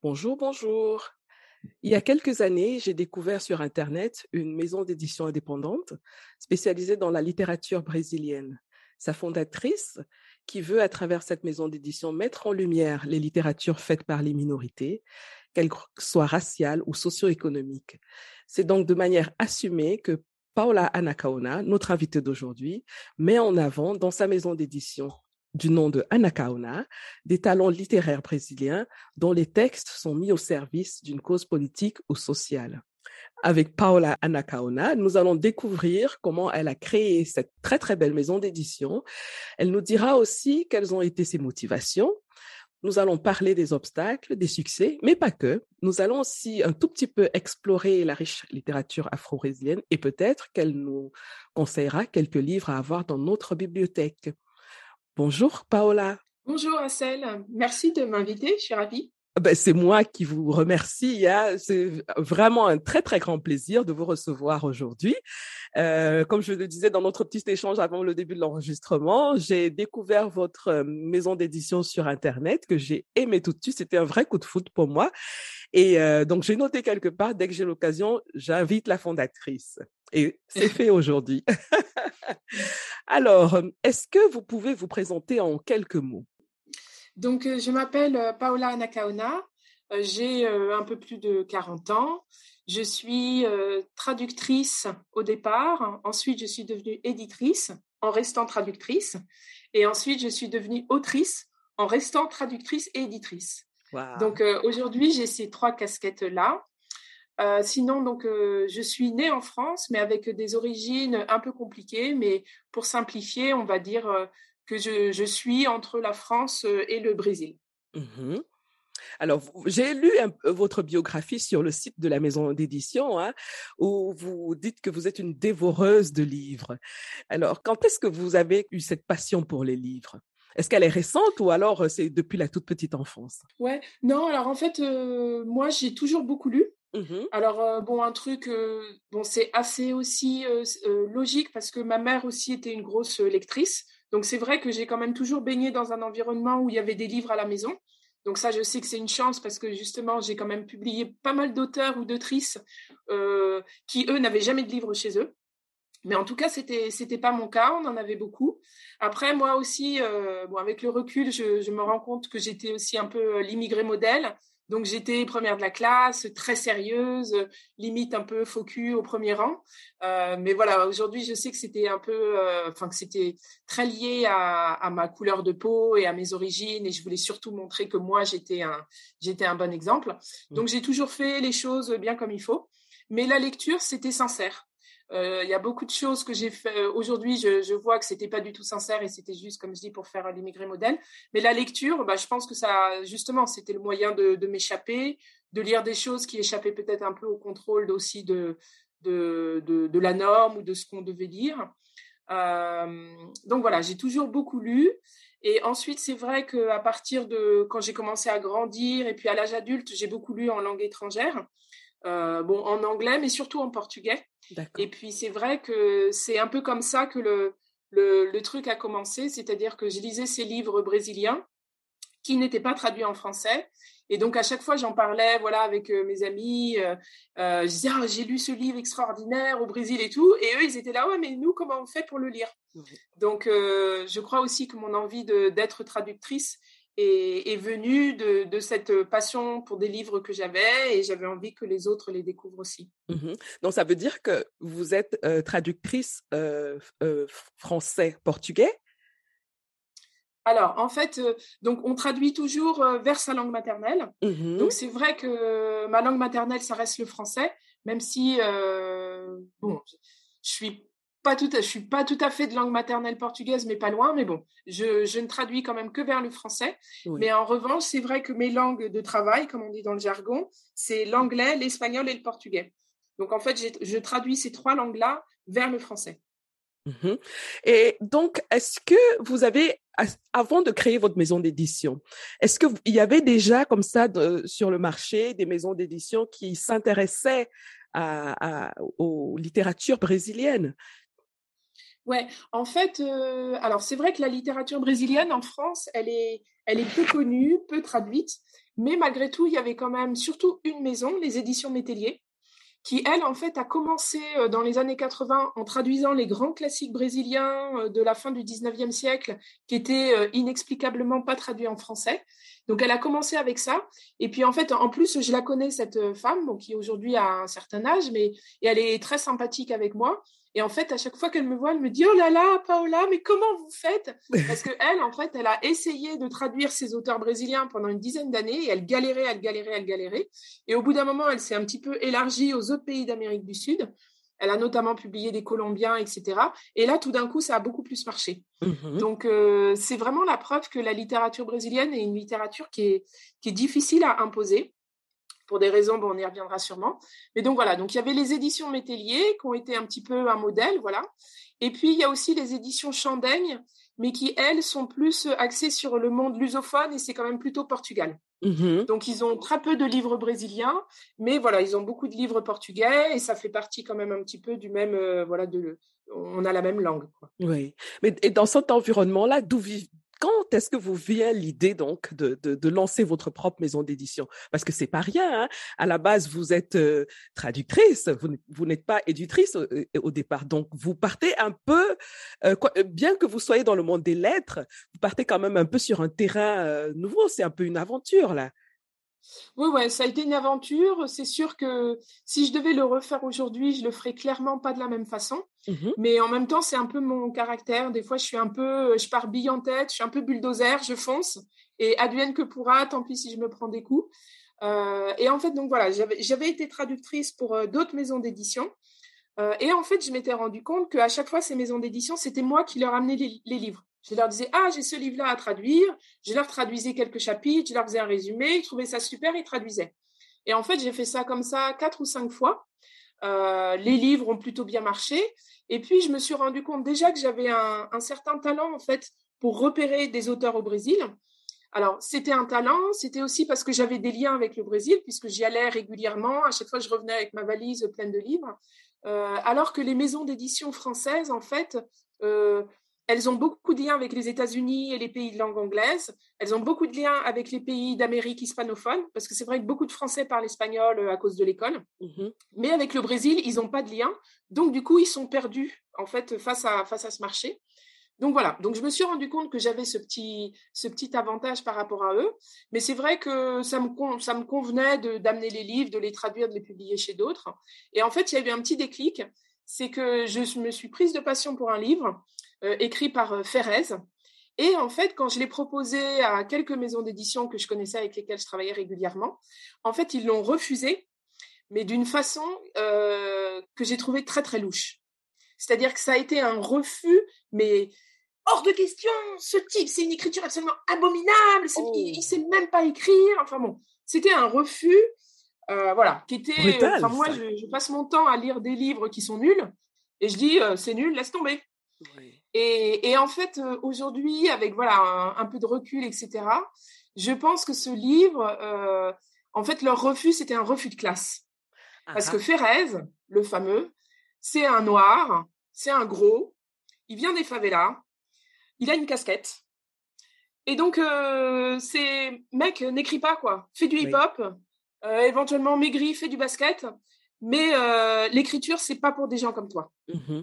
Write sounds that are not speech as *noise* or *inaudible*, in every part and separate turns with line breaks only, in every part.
Bonjour, bonjour. Il y a quelques années, j'ai découvert sur Internet une maison d'édition indépendante spécialisée dans la littérature brésilienne. Sa fondatrice, qui veut, à travers cette maison d'édition, mettre en lumière les littératures faites par les minorités, qu'elles soient raciales ou socio-économiques. C'est donc de manière assumée que Paula Anacaona, notre invitée d'aujourd'hui, met en avant dans sa maison d'édition du nom de Anacaona des talents littéraires brésiliens dont les textes sont mis au service d'une cause politique ou sociale avec Paola Anacaona. Nous allons découvrir comment elle a créé cette très très belle maison d'édition. Elle nous dira aussi quelles ont été ses motivations. Nous allons parler des obstacles, des succès, mais pas que. Nous allons aussi un tout petit peu explorer la riche littérature afro-brésilienne et peut-être qu'elle nous conseillera quelques livres à avoir dans notre bibliothèque. Bonjour Paola.
Bonjour Assel, merci de m'inviter, je suis ravie.
Ben, c'est moi qui vous remercie. Hein. C'est vraiment un très, très grand plaisir de vous recevoir aujourd'hui. Euh, comme je le disais dans notre petit échange avant le début de l'enregistrement, j'ai découvert votre euh, maison d'édition sur Internet que j'ai aimé tout de suite. C'était un vrai coup de foot pour moi. Et euh, donc, j'ai noté quelque part, dès que j'ai l'occasion, j'invite la fondatrice. Et c'est fait aujourd'hui. *laughs* Alors, est-ce que vous pouvez vous présenter en quelques mots?
Donc, euh, je m'appelle euh, Paola Anakaona. Euh, j'ai un peu plus de 40 ans. Je suis traductrice au départ. Ensuite, je suis devenue éditrice en restant traductrice. Et ensuite, je suis devenue autrice en restant traductrice et éditrice. Donc, aujourd'hui, j'ai ces trois casquettes-là. sinon, donc, je suis née en France, mais avec des origines un peu compliquées. Mais pour simplifier, on va dire que je, suis entre la France euh, et le Brésil.
Mmh Alors, j'ai lu votre biographie sur le site de la maison d'édition, hein, où vous dites que vous êtes une dévoreuse de livres. Alors, quand est-ce que vous avez eu cette passion pour les livres? Est-ce qu'elle est récente ou alors euh, c'est depuis la toute petite enfance?
Ouais, non, alors en fait, euh, moi j'ai toujours beaucoup lu. Mmh alors bon, un truc, bon, c'est assez aussi logique parce que ma mère aussi était une grosse lectrice. Donc c'est vrai que j'ai quand même toujours baigné dans un environnement où il y avait des livres à la maison. Donc ça, je sais que c'est une chance parce que justement, j'ai quand même publié pas mal d'auteurs ou d'autrices euh, qui, eux, n'avaient jamais de livres chez eux. Mais en tout cas, c'était c'était pas mon cas. On en avait beaucoup. Après, moi aussi, euh, bon, avec le recul, je, je me rends compte que j'étais aussi un peu euh, l'immigré modèle. Donc j'étais première de la classe, très sérieuse, limite un peu faux au premier rang. Euh, mais voilà, aujourd'hui je sais que c'était un peu, euh, enfin que c'était très lié à, à, ma couleur de peau et à mes origines, et je voulais surtout montrer que moi j'étais un, j'étais un bon exemple. Mmh. Donc j'ai toujours fait les choses bien comme il faut. Mais la lecture, c'était sincère. Euh, il y a beaucoup de choses que j'ai fait. Euh, aujourd'hui, je, vois que c'était pas du tout sincère et c'était juste, comme je dis, pour faire l'immigré modèle. Mais la lecture, bah, je pense que ça, justement, c'était le moyen de, m'échapper, de lire des choses qui échappaient peut-être un peu au contrôle aussi de, de la norme ou de ce qu'on devait lire. Euh, donc voilà, j'ai toujours beaucoup lu. Et ensuite, c'est vrai qu'à partir de quand j'ai commencé à grandir et puis à l'âge adulte, j'ai beaucoup lu en langue étrangère. Euh, bon, en anglais, mais surtout en portugais. Et puis c'est vrai que c'est un peu comme ça que le, le, le truc a commencé, c'est-à-dire que je lisais ces livres brésiliens qui n'étaient pas traduits en français. Et donc à chaque fois j'en parlais, voilà, avec euh, mes amis. Euh, euh, je disais ah, j'ai lu ce livre extraordinaire au Brésil et tout, et eux ils étaient là ouais mais nous comment on fait pour le lire? Donc je crois aussi que mon envie d'être traductrice est, est venue de, de, cette passion pour des livres que j'avais et j'avais envie que les autres les découvrent aussi.
Mmh Donc ça veut dire que vous êtes euh, traductrice euh, euh, français-portugais
alors, en fait, donc on traduit toujours vers sa langue maternelle. Mmh donc, c'est vrai que ma langue maternelle, ça reste le français, même si, bon, je suis pas tout, je suis pas tout à fait de langue maternelle portugaise, mais pas loin. Mais bon, je, ne traduis quand même que vers le français. Mais en revanche, c'est vrai que mes langues de travail, comme on dit dans le jargon, c'est l'anglais, l'espagnol et le portugais. Donc, en fait, je traduis ces trois langues-là vers le français.
Mmh Et donc, est-ce que vous avez, avant de créer votre maison d'édition, est-ce qu'il y avait déjà comme ça sur le marché des maisons d'édition qui s'intéressaient à, aux littératures brésiliennes?
Ouais, en fait, euh, alors c'est vrai que la littérature brésilienne en France, elle est, elle est peu connue, peu traduite, mais malgré tout, il y avait quand même surtout une maison, les éditions Métellier, qui, elle, en fait, a commencé euh, dans les années 80 en traduisant les grands classiques brésiliens euh, de la fin du 19e siècle, qui étaient inexplicablement pas traduits en français. Donc, elle a commencé avec ça. Et puis, en fait, en plus, je la connais, cette femme, qui aujourd'hui a un certain âge, mais et elle est très sympathique avec moi. Et en fait, à chaque fois qu'elle me voit, elle me dit Oh là là, Paola, mais comment vous faites? Parce qu'elle, en fait, elle a essayé de traduire ces auteurs brésiliens pendant une dizaine d'années et elle galérait, elle galérait, elle galérait. Et au bout d'un moment, elle s'est un petit peu élargie aux autres pays d'Amérique du Sud. Elle a notamment publié des Colombiens, etc. Et là, tout d'un coup, ça a beaucoup plus marché. Mmh Donc, euh, c'est vraiment la preuve que la littérature brésilienne est une littérature qui est, qui est difficile à imposer pour des raisons, bon, on y reviendra sûrement. Mais donc voilà, donc il y avait les éditions Métellier qui ont été un petit peu un modèle, voilà. Et puis il y a aussi les éditions Chandaigne, mais qui elles sont plus axées sur le monde lusophone et c'est quand même plutôt Portugal. Mmh donc ils ont très peu de livres brésiliens, mais voilà, ils ont beaucoup de livres portugais et ça fait partie quand même un petit peu du même, euh, voilà, de, on a la même langue. Quoi.
Oui, mais et dans cet environnement-là, d'où vivent quand est-ce que vous vient l'idée donc de, lancer votre propre maison d'édition? Parce que c'est pas rien. Hein. À la base, vous êtes euh, traductrice, vous, n'êtes pas éditrice au, départ. Donc, vous partez un peu, euh, bien que vous soyez dans le monde des lettres, vous partez quand même un peu sur un terrain euh, nouveau. C'est un peu une aventure là.
Oui, ouais, ça a été une aventure. C'est sûr que si je devais le refaire aujourd'hui, je le ferais clairement pas de la même façon. Mmh Mais en même temps, c'est un peu mon caractère. Des fois, je suis un peu, je pars bille en tête, je suis un peu bulldozer, je fonce. Et advienne que pourra, tant pis si je me prends des coups. Euh, et en fait, donc voilà, j'avais été traductrice pour euh, d'autres maisons d'édition. Euh, et en fait, je m'étais rendu compte qu'à chaque fois, ces maisons d'édition, c'était moi qui leur amenais les livres. Je leur disais, ah, j'ai ce livre-là à traduire. Je leur traduisais quelques chapitres, je leur faisais un résumé. Ils trouvaient ça super, ils traduisaient. Et en fait, j'ai fait ça comme ça quatre ou cinq fois. Euh, les livres ont plutôt bien marché. Et puis, je me suis rendu compte déjà que j'avais un, certain talent, en fait, pour repérer des auteurs au Brésil. Alors, c'était un talent, c'était aussi parce que j'avais des liens avec le Brésil, puisque j'y allais régulièrement. À chaque fois, je revenais avec ma valise pleine de livres. Euh, alors que les maisons d'édition françaises, en fait, euh, elles ont beaucoup de liens avec les États-Unis et les pays de langue anglaise. Elles ont beaucoup de liens avec les pays d'Amérique hispanophone, parce que c'est vrai que beaucoup de Français parlent espagnol euh, à cause de l'école. Mhm. Mais avec le Brésil, ils n'ont pas de lien. Donc, du coup, ils sont perdus, en fait, face à, face à ce marché. Donc voilà, donc je me suis rendu compte que j'avais ce petit, ce petit avantage par rapport à eux, mais c'est vrai que ça me, ça me convenait d'amener les livres, de les traduire, de les publier chez d'autres. Et en fait, il y a eu un petit déclic, c'est que je me suis prise de passion pour un livre écrit par euh, Ferrez. Et en fait, quand je l'ai proposé à quelques maisons d'édition que je connaissais, avec lesquelles je travaillais régulièrement, en fait, ils l'ont refusé, mais d'une façon euh, que j'ai trouvé très, très louche. C'est-à-dire que ça a été un refus, mais hors de question, ce type, c'est une écriture absolument abominable, il ne oh. sait même pas écrire. Enfin bon, c'était un refus, voilà, qui était. enfin, moi, je, passe mon temps à lire des livres qui sont nuls, et je dis, c'est nul, laisse tomber. Et, en fait, euh, aujourd'hui, avec voilà un, peu de recul, etc., je pense que ce livre, euh, en fait, leur refus, c'était un refus de classe. Parce que Ferrez, le fameux, c'est un noir, c'est un gros, il vient des favelas, il a une casquette. Et donc, euh, c'est mec, n'écris pas, quoi. Fais du hip-hop, éventuellement maigri, fais du basket, mais l'écriture, c'est pas pour des gens comme toi. Mmh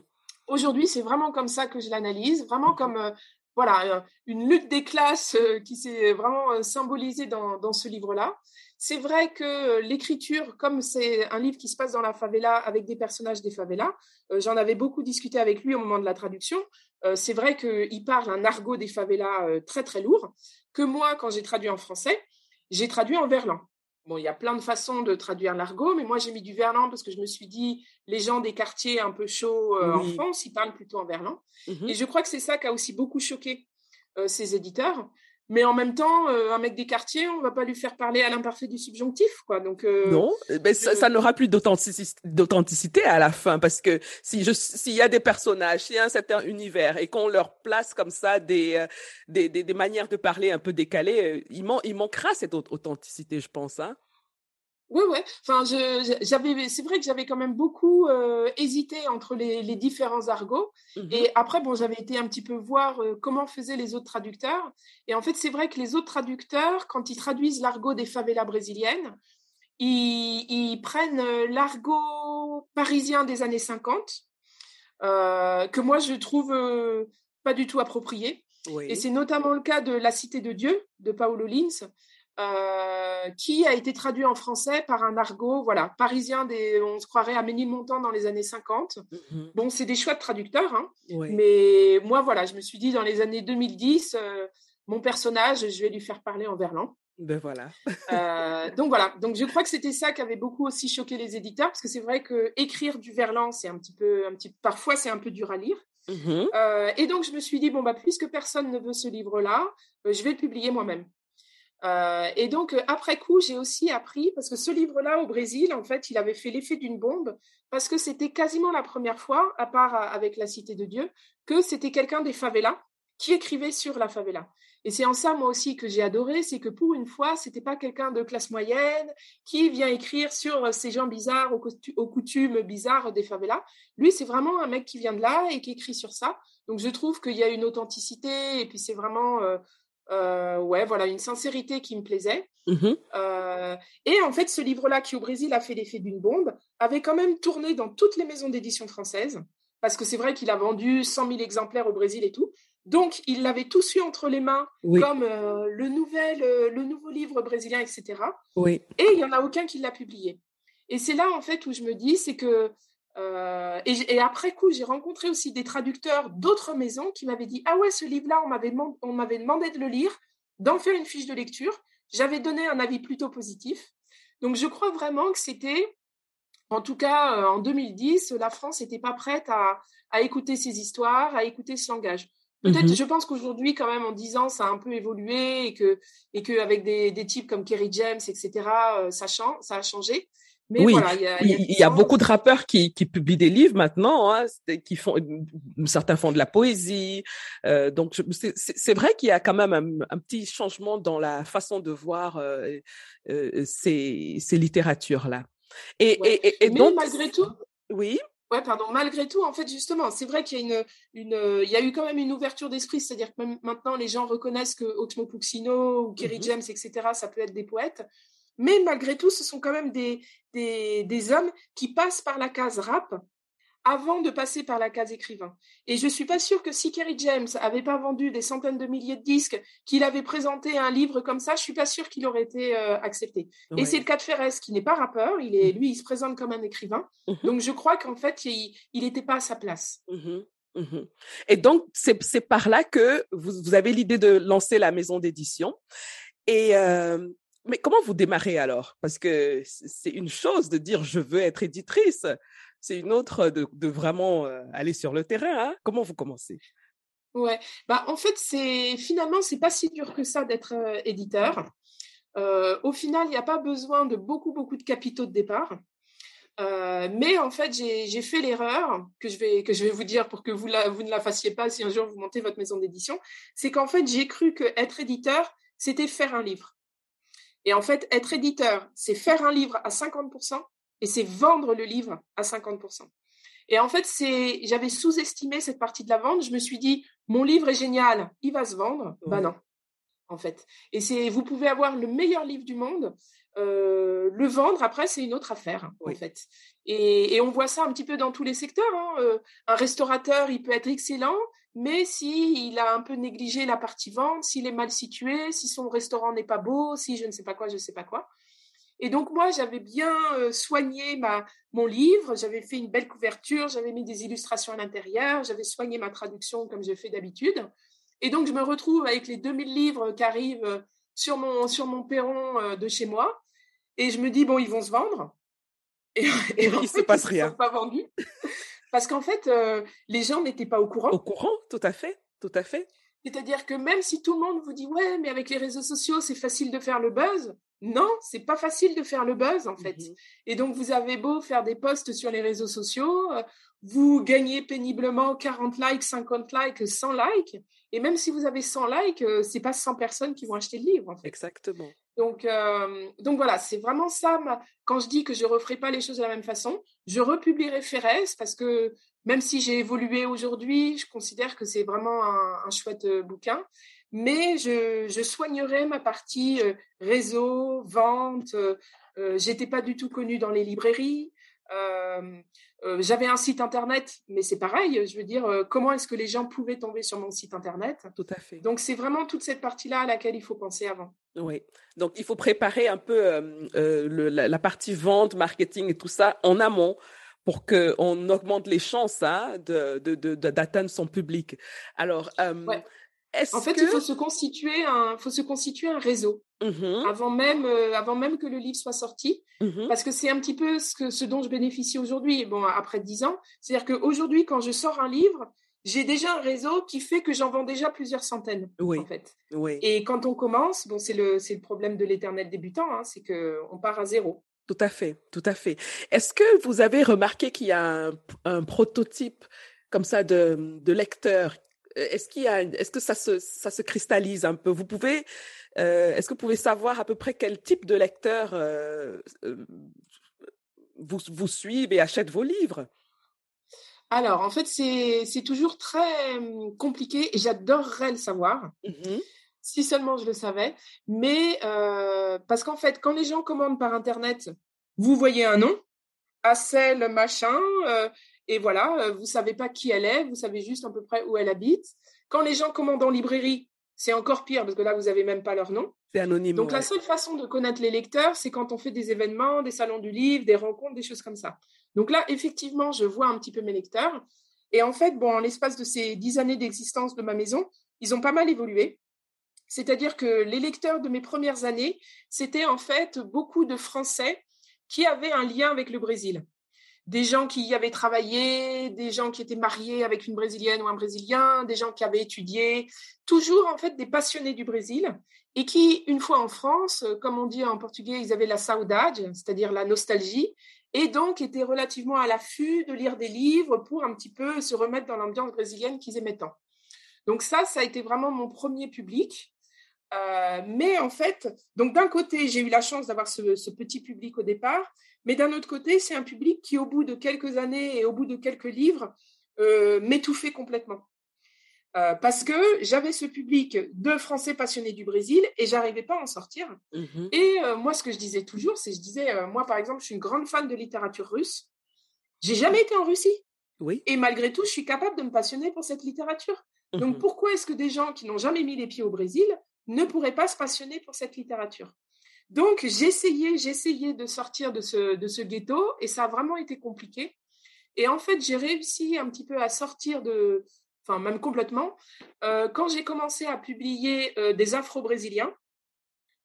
Aujourd'hui, c'est vraiment comme ça que je l'analyse, vraiment comme euh, voilà une lutte des classes euh, qui s'est vraiment euh, symbolisée dans, dans ce livre-là. C'est vrai que l'écriture, comme c'est un livre qui se passe dans la favela avec des personnages des favelas, j'en avais beaucoup discuté avec lui au moment de la traduction. c'est vrai qu'il parle un argot des favelas très très lourd, que moi, quand j'ai traduit en français, j'ai traduit en verlan. Bon, il y a plein de façons de traduire l'argot, mais moi j'ai mis du verlan parce que je me suis dit, les gens des quartiers un peu chauds en France, ils parlent plutôt en verlan. Mmh Et je crois que c'est ça qui a aussi beaucoup choqué ces éditeurs. Mais en même temps, un mec des quartiers, on va pas lui faire parler à l'imparfait du subjonctif, quoi. Donc
non, mais eh ben, ça, n'aura plus d'authenticité à la fin parce que si je s'il y a des personnages, s'il y a un certain univers et qu'on leur place comme ça des, des, des, manières de parler un peu décalées, il, il manquera cette authenticité, je pense. Hein.
Oui, ouais. Enfin, j'avais, c'est vrai que j'avais quand même beaucoup euh, hésité entre les, les, différents argots. Mmh et après, bon, j'avais été un petit peu voir euh, comment faisaient les autres traducteurs. Et en fait, c'est vrai que les autres traducteurs, quand ils traduisent l'argot des favelas brésiliennes, ils, ils prennent euh, l'argot parisien des années 50, que moi je trouve pas du tout approprié. Et c'est notamment le cas de La Cité de Dieu de Paolo Lins, euh, qui a été traduit en français par un argot, voilà, parisien des, on se croirait à Ménilmontant dans les années 50. Mhm. Bon, c'est des choix de traducteurs, hein, mais moi, voilà, je me suis dit dans les années 2010, euh, mon personnage, je vais lui faire parler en verlan.
Ben voilà.
euh, donc voilà. Donc je crois que c'était ça qui avait beaucoup aussi choqué les éditeurs parce que c'est vrai que écrire du verlan, c'est un petit peu, un petit, parfois c'est un peu dur à lire. Mhm. Euh, et donc je me suis dit bon bah puisque personne ne veut ce livre-là, je vais le publier moi-même. Euh, et donc, euh, après coup, j'ai aussi appris, parce que ce livre-là, au Brésil, en fait, il avait fait l'effet d'une bombe, parce que c'était quasiment la première fois, à part euh, avec La Cité de Dieu, que c'était quelqu'un des favelas qui écrivait sur la favela. Et c'est en ça, moi aussi, que j'ai adoré, c'est que pour une fois, c'était pas quelqu'un de classe moyenne qui vient écrire sur ces gens bizarres, aux, coutumes bizarres des favelas. Lui, c'est vraiment un mec qui vient de là et qui écrit sur ça. Donc, je trouve qu'il y a une authenticité, et puis c'est vraiment ouais, voilà, une sincérité qui me plaisait. Mmh euh, et en fait, ce livre-là, qui au Brésil a fait l'effet d'une bombe, avait quand même tourné dans toutes les maisons d'édition françaises, parce que c'est vrai qu'il a vendu 100 000 exemplaires au Brésil et tout. Donc, il l'avait tous eu entre les mains, comme euh, le, nouvel, le nouveau livre brésilien, etc.
Oui.
Et il n'y en a aucun qui l'a publié. Et c'est là, en fait, où je me dis, c'est que euh, et, après coup, j'ai rencontré aussi des traducteurs d'autres maisons qui m'avaient dit Ah ouais, ce livre-là, on m'avait, demandé de le lire, d'en faire une fiche de lecture. J'avais donné un avis plutôt positif. Donc je crois vraiment que c'était, en tout cas euh, en 2010, la France n'était pas prête à, à, écouter ces histoires, à écouter ce langage. Peut-être, mmh je pense qu'aujourd'hui, quand même, en 10 ans, ça a un peu évolué et que, et qu'avec des, des types comme Kerry James, etc., euh, ça, ça a changé
oui, il y a, beaucoup de rappeurs qui, qui publient des livres maintenant, hein, qui font, certains font de la poésie. Euh, donc c'est vrai qu'il y a quand même un, petit changement dans la façon de voir euh, euh, ces, ces littératures là.
Et, et, et, donc malgré tout.
Oui?
Ouais, pardon. Malgré tout, en fait, justement, c'est vrai qu'il y a une, une, il y a eu quand même une ouverture d'esprit, c'est-à-dire que même maintenant, les gens reconnaissent que Oxmo Puccino ou Kerry mmh James, etc., ça peut être des poètes. Mais malgré tout, ce sont quand même des, des, des, hommes qui passent par la case rap avant de passer par la case écrivain. Et je suis pas sûre que si Kerry James avait pas vendu des centaines de milliers de disques, qu'il avait présenté un livre comme ça, je suis pas sûre qu'il aurait été euh, accepté. Et c'est le cas de Ferres, qui n'est pas rappeur, il est, mmh. lui, il se présente comme un écrivain. Mmh donc je crois qu'en fait, il n'était pas à sa place.
Mmh Et donc, c'est par là que vous, vous avez l'idée de lancer la maison d'édition. Et euh, mais comment vous démarrez alors? Parce que c'est une chose de dire je veux être éditrice, c'est une autre de, vraiment euh, aller sur le terrain. Hein. comment vous commencez?
Ouais, bah en fait c'est finalement c'est pas si dur que ça d'être euh, éditeur. Euh, au final, il n'y a pas besoin de beaucoup beaucoup de capitaux de départ. mais en fait, j'ai fait l'erreur que je vais que je vais vous dire pour que vous vous ne la fassiez pas si un jour vous montez votre maison d'édition, c'est qu'en fait j'ai cru que être éditeur c'était faire un livre. Et en fait, être éditeur, c'est faire un livre à 50% et c'est vendre le livre à 50%. Et en fait, c'est, j'avais sous-estimé cette partie de la vente. Je me suis dit, mon livre est génial, il va se vendre. Ben non, en fait. Et c'est, vous pouvez avoir le meilleur livre du monde, euh, le vendre après, c'est une autre affaire, en fait. Et, on voit ça un petit peu dans tous les secteurs. Hein. Euh, un restaurateur, il peut être excellent, mais si il a un peu négligé la partie vente, s'il est mal situé, si son restaurant n'est pas beau, si je ne sais pas quoi, je ne sais pas quoi. Et donc moi, j'avais bien soigné ma, mon livre, j'avais fait une belle couverture, j'avais mis des illustrations à l'intérieur, j'avais soigné ma traduction comme je fais d'habitude. Et donc je me retrouve avec les 2000 livres qui arrivent sur mon, sur mon perron de chez moi. Et je me dis, bon, ils vont se vendre.
Et, *laughs* et il ne se passe rien.
Sont pas vendus. Parce qu'en fait, les gens n'étaient pas au courant.
Au courant, tout à fait, tout à fait.
C'est-à-dire que même si tout le monde vous dit ouais, mais avec les réseaux sociaux, c'est facile de faire le buzz. Non, c'est pas facile de faire le buzz en fait. Mmh Et donc vous avez beau faire des posts sur les réseaux sociaux, euh, vous gagnez péniblement 40 likes, 50 likes, 100 likes. Et même si vous avez 100 likes, euh, c'est pas 100 personnes qui vont acheter le livre. En fait.
Exactement.
Donc, euh, donc voilà, c'est vraiment ça. Quand je dis que je referai pas les choses de la même façon, je republierai Ferres parce que même si j'ai évolué aujourd'hui, je considère que c'est vraiment un, chouette euh, bouquin. Mais je, je soignerai ma partie euh, réseau, vente. J'étais pas du tout connue dans les librairies. J'avais un site internet, mais c'est pareil. Je veux dire, comment est-ce que les gens pouvaient tomber sur mon site internet?
Tout à fait.
Donc c'est vraiment toute cette partie-là à laquelle il faut penser avant.
Oui. Donc il faut préparer un peu la, la, partie vente, marketing et tout ça en amont pour qu'on augmente les chances hein, de, d'atteindre son public. Alors,
euh, en fait, il faut se constituer un, faut se constituer un réseau mmh avant même, euh, avant même que le livre soit sorti, mmh parce que c'est un petit peu ce, que, ce dont je bénéficie aujourd'hui. Bon, après dix ans, c'est-à-dire qu'aujourd'hui, quand je sors un livre, j'ai déjà un réseau qui fait que j'en vends déjà plusieurs centaines,
oui.
en fait.
Oui.
Et quand on commence, bon, c'est le, c'est le problème de l'éternel débutant, hein, c'est que on part à zéro.
Tout à fait, tout à fait. Est-ce que vous avez remarqué qu'il y a un, prototype comme ça de, de lecteur Est-ce qu'il y a, est-ce que ça se, ça se cristallise un peu? Vous pouvez, euh, est-ce que vous pouvez savoir à peu près quel type de lecteur euh, euh, vous, vous suivent et achète vos livres?
Alors, en fait, c'est toujours très hum, compliqué et j'adorerais le savoir. Mmh si seulement je le savais. Mais euh, parce qu'en fait, quand les gens commandent par Internet, vous voyez un nom, Assel machin, euh, et voilà, euh, vous savez pas qui elle est, vous savez juste à peu près où elle habite. Quand les gens commandent en librairie, c'est encore pire parce que là, vous avez même pas leur nom.
C'est anonyme.
Donc la seule façon de connaître les lecteurs, c'est quand on fait des événements, des salons du livre, des rencontres, des choses comme ça. Donc là, effectivement, je vois un petit peu mes lecteurs. Et en fait, bon, en l'espace de ces dix années d'existence de ma maison, ils ont pas mal évolué. C'est-à-dire que les lecteurs de mes premières années, c'était en fait beaucoup de Français qui avaient un lien avec le Brésil. Des gens qui y avaient travaillé, des gens qui étaient mariés avec une Brésilienne ou un Brésilien, des gens qui avaient étudié, toujours en fait des passionnés du Brésil et qui, une fois en France, comme on dit en portugais, ils avaient la saudade, c'est-à-dire la nostalgie, et donc étaient relativement à l'affût de lire des livres pour un petit peu se remettre dans l'ambiance brésilienne qu'ils aimaient tant. Donc ça, ça a été vraiment mon premier public. Euh, mais en fait, donc d'un côté, j'ai eu la chance d'avoir ce, petit public au départ, mais d'un autre côté, c'est un public qui, au bout de quelques années et au bout de quelques livres, euh, m'étouffait complètement. Euh, parce que j'avais ce public de Français passionnés du Brésil et j'arrivais pas à en sortir. Mmh et moi, ce que je disais toujours, c'est je disais, moi par exemple, je suis une grande fan de littérature russe. J'ai jamais été en Russie.
Oui.
Et malgré tout, je suis capable de me passionner pour cette littérature. Donc mmh pourquoi est-ce que des gens qui n'ont jamais mis les pieds au Brésil ne pourrait pas se passionner pour cette littérature? Donc, j'essayais, j'essayais de sortir de ce, de ce ghetto et ça a vraiment été compliqué. Et en fait, j'ai réussi un petit peu à sortir de, enfin, même complètement, euh, quand j'ai commencé à publier euh, des afro-brésiliens,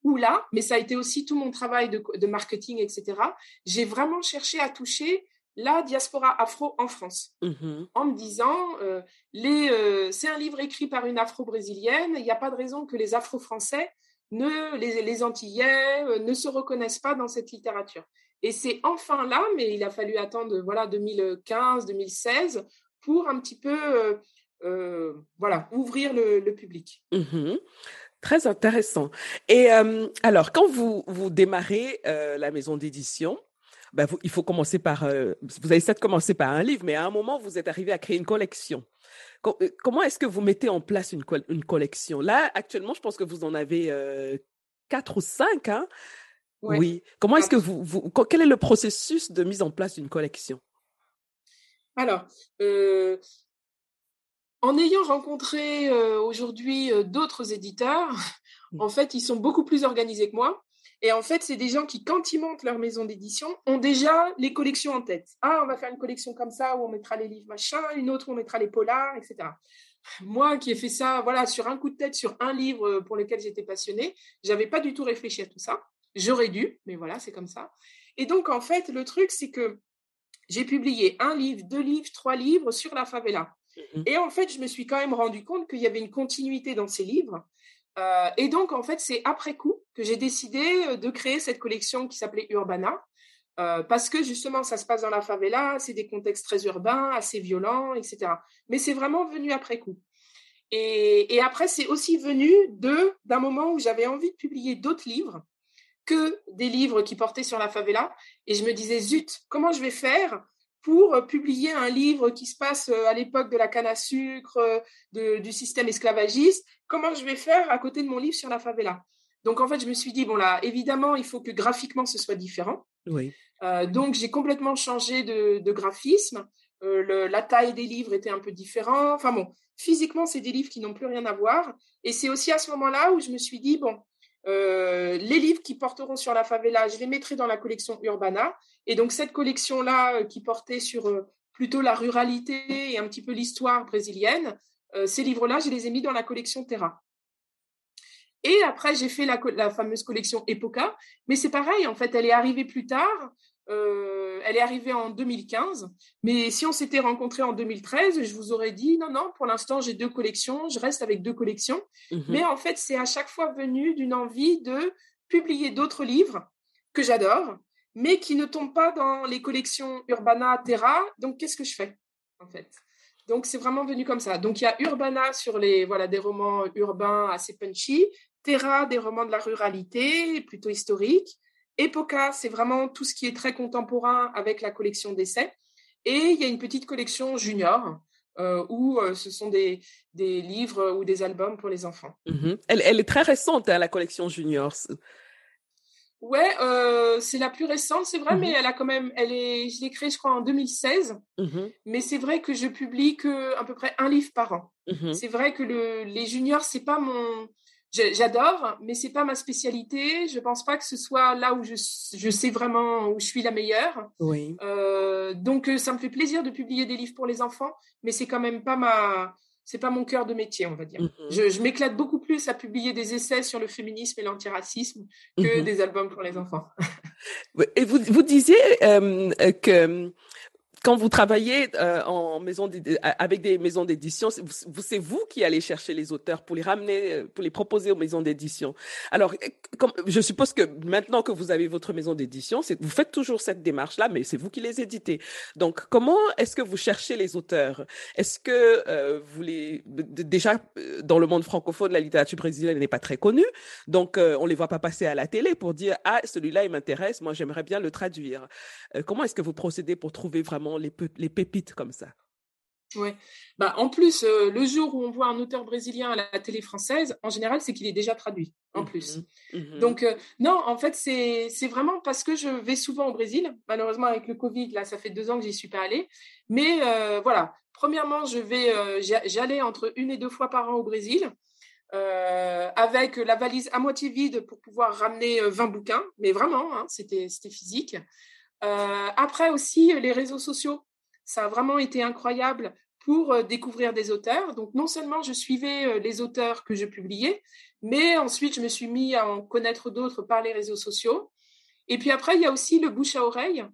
ou là, mais ça a été aussi tout mon travail de, de marketing, etc., j'ai vraiment cherché à toucher la diaspora afro en France,
mmh
en me disant, euh, euh, c'est un livre écrit par une afro-brésilienne, il n'y a pas de raison que les afro-français, ne, les, Antillais, euh, ne se reconnaissent pas dans cette littérature. Et c'est enfin là, mais il a fallu attendre voilà 2015, 2016 pour un petit peu voilà ouvrir le, public.
Mmh Très intéressant. Et alors, quand vous, vous démarrez la maison d'édition, bah, il faut commencer par, euh, vous avez certes commencé par un livre, mais à un moment, vous êtes arrivé à créer une collection. Euh, comment est-ce que vous mettez en place une, une, collection? Là, actuellement, je pense que vous en avez euh, quatre ou cinq. Hein? Oui. Comment est-ce que vous, vous, quel est le processus de mise en place d'une collection?
Alors, en ayant rencontré aujourd'hui d'autres éditeurs. En fait, ils sont beaucoup plus organisés que moi. Et en fait, c'est des gens qui, quand ils montent leur maison d'édition, ont déjà les collections en tête. Ah, on va faire une collection comme ça où on mettra les livres machin, une autre où on mettra les polars, etc. Moi qui ai fait ça, voilà, sur un coup de tête, sur un livre pour lequel j'étais passionnée, j'avais pas du tout réfléchi à tout ça. J'aurais dû, mais voilà, c'est comme ça. Et donc, en fait, le truc, c'est que j'ai publié un livre, deux livres, trois livres sur la favela. Mmh et en fait, je me suis quand même rendu compte qu'il y avait une continuité dans ces livres. Euh, et donc, en fait, c'est après coup que j'ai décidé euh, de créer cette collection qui s'appelait Urbana. Euh, parce que justement, ça se passe dans la favela, c'est des contextes très urbains, assez violents, etc. Mais c'est vraiment venu après coup. Et, et après, c'est aussi venu d'un moment où j'avais envie de publier d'autres livres que des livres qui portaient sur la favela. Et je me disais, zut, comment je vais faire pour euh, publier un livre qui se passe euh, à l'époque de la canne à sucre, euh, du système esclavagiste. Comment je vais faire à côté de mon livre sur la favela? Donc en fait, je me suis dit bon là, évidemment, il faut que graphiquement ce soit différent. Oui. donc j'ai complètement changé de, graphisme. la taille des livres était un peu différente. Enfin bon, physiquement, c'est des livres qui n'ont plus rien à voir. Et c'est aussi à ce moment-là où je me suis dit bon, les livres qui porteront sur la favela, je les mettrai dans la collection Urbana. Et donc cette collection-là, euh, qui portait sur euh, plutôt la ruralité et un petit peu l'histoire brésilienne, euh, ces livres-là, je les ai mis dans la collection Terra. Et après, j'ai fait la, fameuse collection Epoca, mais c'est pareil, en fait, elle est arrivée plus tard. Elle est arrivée en 2015, mais si on s'était rencontrés en 2013, je vous aurais dit non, non, pour l'instant j'ai deux collections, je reste avec deux collections. Mmh mais en fait, c'est à chaque fois venu d'une envie de publier d'autres livres que j'adore, mais qui ne tombent pas dans les collections Urbana, Terra. Donc, qu'est-ce que je fais, en fait? Donc, c'est vraiment venu comme ça. Donc, il y a Urbana sur les, voilà, des romans urbains assez punchy, Terra, des romans de la ruralité, plutôt historiques. Epoca, c'est vraiment tout ce qui est très contemporain avec la collection d'essais. Et il y a une petite collection junior, euh, où euh, ce sont des, des, livres ou des albums pour les enfants.
Mmh elle, elle, est très récente, hein, la collection junior.
Ouais, euh, c'est la plus récente, c'est vrai, mais mmh elle a quand même, elle est, je l'ai créée, je crois, en 2016. Mmh mais c'est vrai que je publie que à peu près un livre par an. Mmh c'est vrai que le, les juniors, c'est pas mon, j'adore, mais c'est pas ma spécialité. Je pense pas que ce soit là où je, je sais vraiment où je suis la meilleure. Oui. Euh, donc euh, ça me fait plaisir de publier des livres pour les enfants, mais c'est quand même pas ma, c'est pas mon cœur de métier, on va dire. Mmh je, m'éclate beaucoup plus à publier des essais sur le féminisme et l'antiracisme que mmh des albums pour les enfants.
et vous, vous disiez euh, que quand vous travaillez euh, en maison avec des maisons d'édition, c'est vous qui allez chercher les auteurs pour les ramener, euh, pour les proposer aux maisons d'édition. Alors, comme, je suppose que maintenant que vous avez votre maison d'édition, vous faites toujours cette démarche-là, mais c'est vous qui les éditez. Donc, comment est-ce que vous cherchez les auteurs? Est-ce que euh, vous les déjà dans le monde francophone, la littérature brésilienne n'est pas très connue, donc on les voit pas passer à la télé pour dire ah celui-là il m'intéresse, moi j'aimerais bien le traduire. comment est-ce que vous procédez pour trouver vraiment les, les pépites comme ça.
Ouais. Bah, en plus, euh, le jour où on voit un auteur brésilien à la télé française, en général, c'est qu'il est déjà traduit, en plus. Mmh mmh Donc, euh, non, en fait, c'est vraiment parce que je vais souvent au Brésil. Malheureusement, avec le Covid, là, ça fait deux ans que j'y suis pas allée. Mais euh, voilà, premièrement, je vais, j'allais entre une et deux fois par an au Brésil. avec la valise à moitié vide pour pouvoir ramener 20 bouquins, mais vraiment, hein, c'était physique. Euh, après aussi, les réseaux sociaux, ça a vraiment été incroyable pour euh, découvrir des auteurs. Donc non seulement je suivais euh, les auteurs que je publiais, mais ensuite je me suis mis à en connaître d'autres par les réseaux sociaux. Et puis après, il y a aussi le bouche à oreille,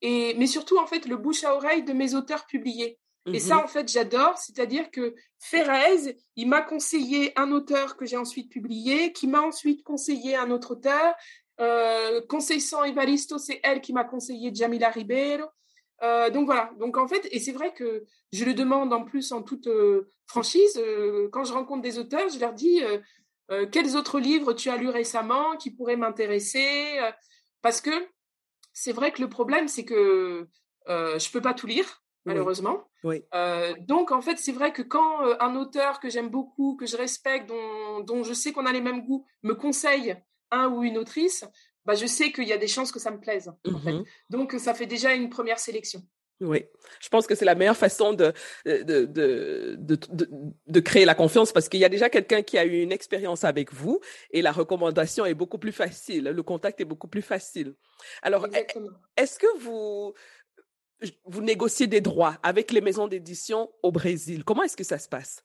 et, mais surtout en fait le bouche à oreille de mes auteurs publiés. Et ça, mmh en fait, j'adore. C'est-à-dire que Ferrez, il m'a conseillé un auteur que j'ai ensuite publié, qui m'a ensuite conseillé un autre auteur, euh, Conceição Evaristo, c'est elle qui m'a conseillé Jamila Ribeiro. Euh, donc voilà, donc en fait, et c'est vrai que je le demande en plus en toute euh, franchise, euh, quand je rencontre des auteurs, je leur dis quels autres livres tu as lu récemment qui pourraient m'intéresser, parce que c'est vrai que le problème, c'est que je peux pas tout lire, malheureusement. Oui. donc en fait, c'est vrai que quand un auteur que j'aime beaucoup, que je respecte, dont, dont je sais qu'on a les mêmes goûts, me conseille un ou une autrice, bah, je sais qu'il y a des chances que ça me plaise. En fait. Mmh Donc, ça fait déjà une première sélection.
Oui, je pense que c'est la meilleure façon de, de, de, de, de créer la confiance parce qu'il y a déjà quelqu'un qui a eu une expérience avec vous et la recommandation est beaucoup plus facile, le contact est beaucoup plus facile. Alors, est-ce que vous, vous négociez des droits avec les maisons d'édition au Brésil? Comment est-ce que ça se passe?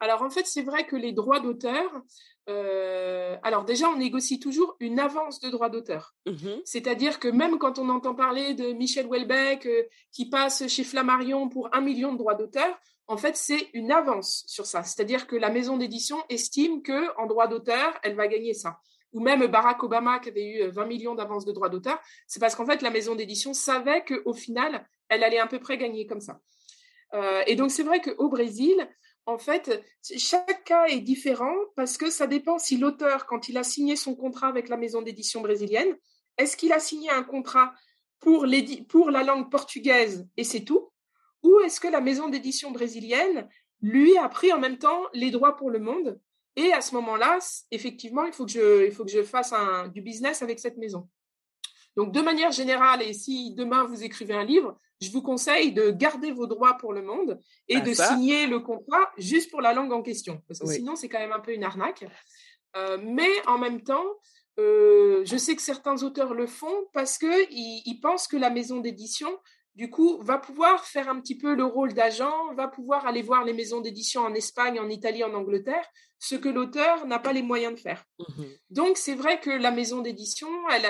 Alors en fait, c'est vrai que les droits d'auteur, euh, alors déjà, on négocie toujours une avance de droits d'auteur. Mmh C'est-à-dire que même quand on entend parler de Michel Houellebecq euh, qui passe chez Flammarion pour un million de droits d'auteur, en fait, c'est une avance sur ça. C'est-à-dire que la maison d'édition estime que en droits d'auteur, elle va gagner ça. Ou même Barack Obama qui avait eu 20 millions d'avances de droits d'auteur, c'est parce qu'en fait, la maison d'édition savait qu'au final, elle allait à peu près gagner comme ça. Euh, et donc, c'est vrai qu'au Brésil, en fait, chaque cas est différent parce que ça dépend si l'auteur, quand il a signé son contrat avec la maison d'édition brésilienne, est-ce qu'il a signé un contrat pour, la langue portugaise et c'est tout? Ou est-ce que la maison d'édition brésilienne, lui, a pris en même temps les droits pour le monde? Et à ce moment-là, effectivement, il faut que je, il faut que je fasse du business avec cette maison. Donc, de manière générale, et si demain vous écrivez un livre, je vous conseille de garder vos droits pour le monde et ah, de signer le contrat juste pour la langue en question. Parce que sinon, c'est quand même un peu une arnaque. Euh, mais en même temps, euh, je sais que certains auteurs le font parce qu'ils ils pensent que la maison d'édition, du coup, va pouvoir faire un petit peu le rôle d'agent, va pouvoir aller voir les maisons d'édition en Espagne, en Italie, en Angleterre, ce que l'auteur n'a pas les moyens de faire. Mmh Donc, c'est vrai que la maison d'édition, elle,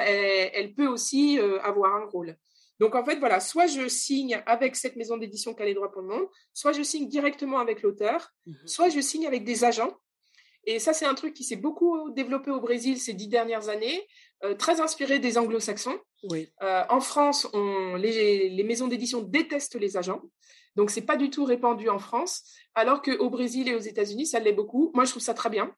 elle, peut aussi euh, avoir un rôle. Donc, en fait, voilà, soit je signe avec cette maison d'édition qui a les droits pour le monde, soit je signe directement avec l'auteur, mmh soit je signe avec des agents. Et ça, c'est un truc qui s'est beaucoup développé au Brésil ces dix dernières années, euh, très inspiré des anglo-saxons. Oui. Euh, en France, on, les, les maisons d'édition détestent les agents. Donc, c'est pas du tout répandu en France, alors qu'au Brésil et aux États-Unis, ça l'est beaucoup. Moi, je trouve ça très bien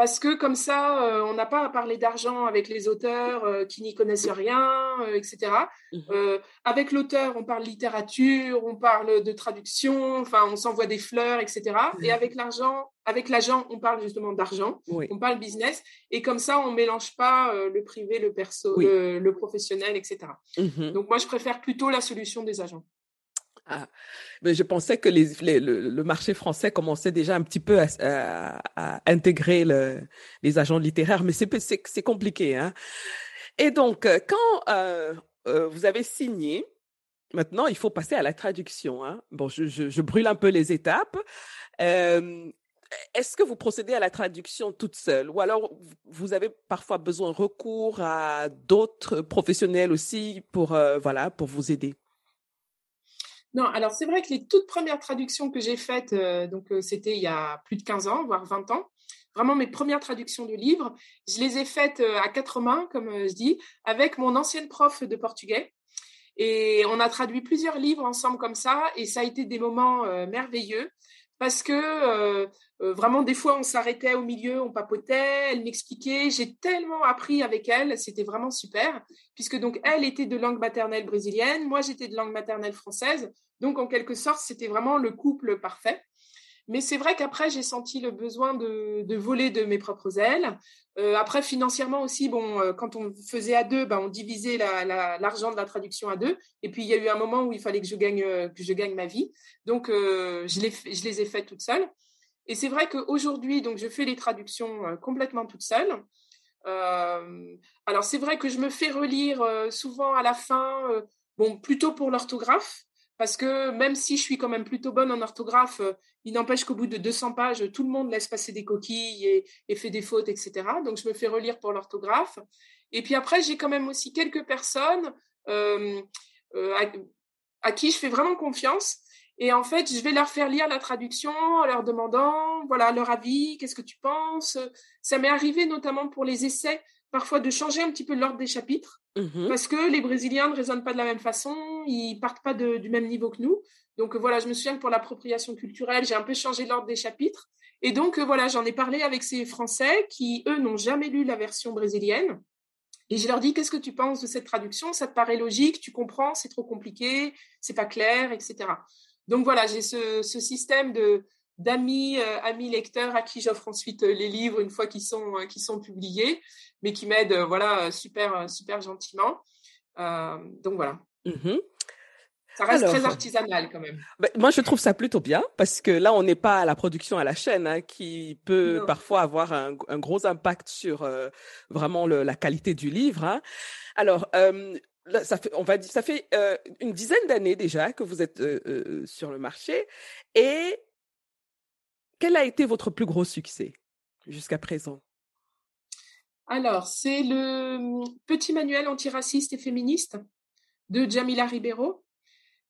parce que comme ça, euh, on n'a pas à parler d'argent avec les auteurs euh, qui n'y connaissent rien, euh, etc. Mmh avec l'auteur, on parle littérature, on parle de traduction, enfin, on s'envoie des fleurs, etc. Et mmh. avec l'argent, avec l'agent, on parle justement d'argent, on parle business, et comme ça, on mélange pas le privé, le perso, le, professionnel, etc. Mmh Donc moi, je préfère plutôt la solution des agents.
Ah, mais je pensais que le, marché français commençait déjà un petit peu à, intégrer les agents littéraires, mais c'est compliqué. Hein. Et donc, euh, quand euh, euh, vous avez signé, maintenant, il faut passer à la traduction. Hein. Bon, je, je, brûle un peu les étapes. Est-ce que vous procédez à la traduction toute seule? Ou alors vous avez parfois besoin de recours à d'autres professionnels aussi pour, voilà, pour vous aider?
Non, alors c'est vrai que les toutes premières traductions que j'ai faites, euh, donc euh, c'était il y a plus de 15 ans, voire 20 ans, vraiment mes premières traductions de livres, je les ai faites euh, à quatre mains, comme je dis, avec mon ancienne prof de portugais. Et on a traduit plusieurs livres ensemble comme ça, et ça a été des moments merveilleux parce que vraiment des fois on s'arrêtait au milieu, on papotait, elle m'expliquait, j'ai tellement appris avec elle, c'était vraiment super, puisque donc elle était de langue maternelle brésilienne, moi j'étais de langue maternelle française, donc en quelque sorte c'était vraiment le couple parfait. Mais c'est vrai qu'après, j'ai senti le besoin de, voler de mes propres ailes. Euh, après, financièrement aussi, bon, euh, quand on faisait à deux, ben, on divisait l'argent de la traduction à deux. Et puis, il y a eu un moment où il fallait que je gagne, euh, que je gagne ma vie. Donc, je, les, je les ai faites toutes seules. Et c'est vrai qu'aujourd'hui, je fais les traductions complètement toute seule. alors, c'est vrai que je me fais relire souvent à la fin, bon, plutôt pour l'orthographe, parce que même si je suis quand même plutôt bonne en orthographe, euh, il n'empêche qu'au bout de 200 pages, tout le monde laisse passer des coquilles et, fait des fautes, etc. Donc, je me fais relire pour l'orthographe. Et puis après, j'ai quand même aussi quelques personnes euh, euh, à, qui je fais vraiment confiance. Et en fait, je vais leur faire lire la traduction en leur demandant, voilà, leur avis, qu'est-ce que tu penses? Ça m'est arrivé notamment pour les essais, parfois de changer un petit peu l'ordre des chapitres. Mmh parce que les Brésiliens ne raisonnent pas de la même façon, ils partent pas du même niveau que nous. Donc voilà, je me souviens que pour l'appropriation culturelle, j'ai un peu changé l'ordre des chapitres. Et donc voilà, j'en ai parlé avec ces Français qui, eux, n'ont jamais lu la version brésilienne. Et je leur dis, qu'est-ce que tu penses de cette traduction? Ça te paraît logique? Tu comprends? C'est trop compliqué? C'est pas clair, etc. Donc voilà, j'ai ce, système de d'amis, euh, amis lecteurs à qui j'offre ensuite euh, les livres une fois qu'ils sont, euh, sont publiés mais qui m'aide voilà super super gentiment. donc voilà.
Mmh
Ça reste très artisanal quand même.
Ben, moi, je trouve ça plutôt bien parce que là, on n'est pas à la production à la chaîne hein, qui peut parfois avoir un, gros impact sur euh, vraiment la qualité du livre. Hein. Alors, euh, ça fait, on va dire, ça fait euh, une dizaine d'années déjà que vous êtes sur le marché. Et quel a été votre plus gros succès jusqu'à présent?
Alors, c'est le hum, petit manuel antiraciste et féministe de Jamila Ribeiro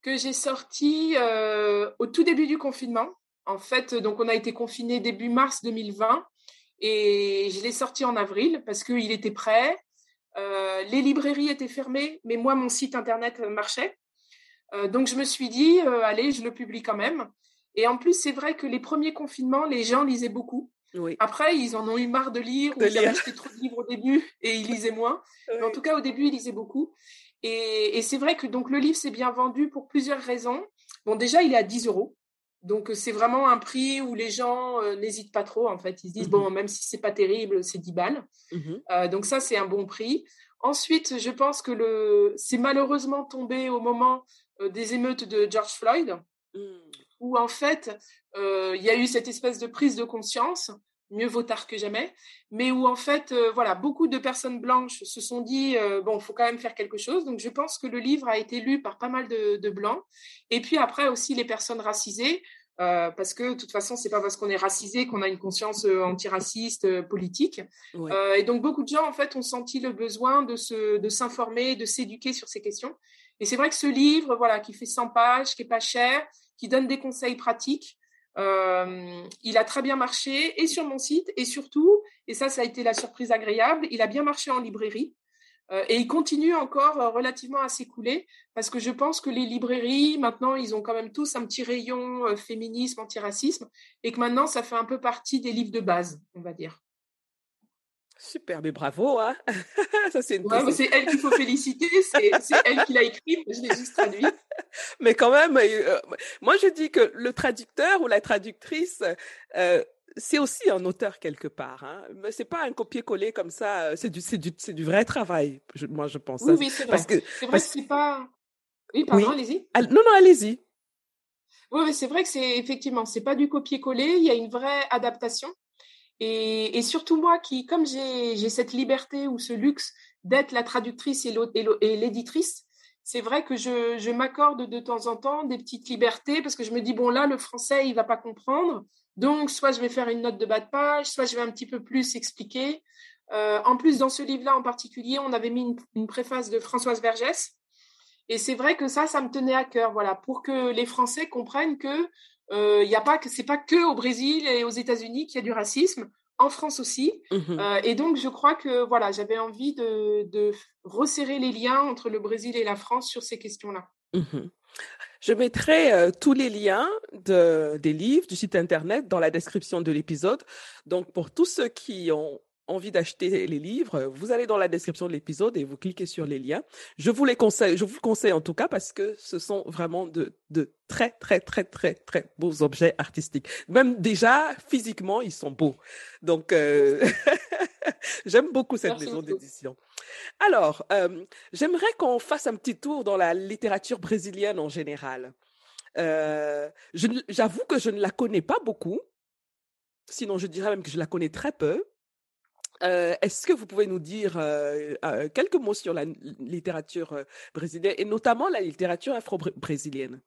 que j'ai sorti euh, au tout début du confinement. En fait, donc on a été confiné début mars 2020 et je l'ai sorti en avril parce qu'il était prêt. Euh, les librairies étaient fermées, mais moi, mon site internet marchait. Euh, donc je me suis dit, allez, je le publie quand même. Et en plus, c'est vrai que les premiers confinements, les gens lisaient beaucoup. Après, ils en ont eu marre de lire, ou ils avaient acheté trop de livres au début et ils lisaient moins. *laughs* Mais en tout cas, au début, ils lisaient beaucoup. Et, c'est vrai que donc le livre s'est bien vendu pour plusieurs raisons. Bon, déjà, il est à 10 euros. Donc, c'est vraiment un prix où les gens euh, n'hésitent pas trop. En fait, ils se disent, mmh bon, même si c'est pas terrible, c'est 10 balles. Mmh euh, donc, ça, c'est un bon prix. Ensuite, je pense que le... c'est malheureusement tombé au moment euh, des émeutes de George Floyd, mmh. où en fait, il y a eu cette espèce de prise de conscience mieux vaut tard que jamais, mais où en fait, euh, voilà, beaucoup de personnes blanches se sont dit euh, bon, il faut quand même faire quelque chose. Donc, je pense que le livre a été lu par pas mal de, blancs, et puis après aussi les personnes racisées, euh, parce que de toute façon, c'est pas parce qu'on est racisé qu'on a une conscience antiraciste politique. et donc, beaucoup de gens en fait ont senti le besoin de se, de s'informer, de s'éduquer sur ces questions. Et c'est vrai que ce livre, voilà, qui fait 100 pages, qui est pas cher, qui donne des conseils pratiques. Euh, il a très bien marché et sur mon site et surtout, et ça, ça a été la surprise agréable, il a bien marché en librairie. Euh, et il continue encore euh, relativement à s'écouler parce que je pense que les librairies, maintenant, ils ont quand même tous un petit rayon féminisme, antiracisme et que maintenant, ça fait un peu partie des livres de base, on va dire.
Super, mais bravo, hein *laughs*
Ça, c'est elle qu'il faut féliciter, c'est elle qui l'a écrit, je l'ai juste traduit. *laughs*
Mais quand même, euh, moi je dis que le traducteur ou la traductrice, euh, c'est aussi un auteur quelque part. Hein. Mais c'est pas un copier-coller comme ça, euh, c'est du, du, du vrai travail, moi je pense.
Oui, oui c'est vrai. Parce que c'est pas... Oui, pardon, allez-y.
Non, non, allez-y.
Oui, mais c'est vrai que c'est effectivement, c'est pas du copier-coller, il y a une vraie adaptation. Et, surtout moi qui, comme j'ai cette liberté ou ce luxe d'être la traductrice et l'éditrice, c'est vrai que je, m'accorde de temps en temps des petites libertés parce que je me dis, bon là, le français, il va pas comprendre. Donc, soit je vais faire une note de bas de page, soit je vais un petit peu plus expliquer. Euh, en plus, dans ce livre-là en particulier, on avait mis une, préface de Françoise Vergès. Et c'est vrai que ça, ça me tenait à cœur, voilà, pour que les Français comprennent que il y a pas que c'est pas que au Brésil et aux États-Unis qu'il y a du racisme, en France aussi. Mmh euh, et donc je crois que voilà, j'avais envie de, resserrer les liens entre le Brésil et la France sur ces questions-là.
Mmh Je mettrai euh, tous les liens de, des livres du site internet dans la description de l'épisode. Donc pour tous ceux qui ont envie d'acheter les livres, vous allez dans la description de l'épisode et vous cliquez sur les liens. Je vous les conseille, je vous le conseille en tout cas parce que ce sont vraiment de, de très, très, très, très, très beaux objets artistiques. Même déjà, physiquement, ils sont beaux. Donc, euh, *laughs* j'aime beaucoup cette maison d'édition. Alors, euh, j'aimerais qu'on fasse un petit tour dans la littérature brésilienne en général. Euh, J'avoue que je ne la connais pas beaucoup. Sinon, je dirais même que je la connais très peu. Euh, est-ce que vous pouvez nous dire euh, euh, quelques mots sur la littérature brésilienne et notamment la littérature afro-brésilienne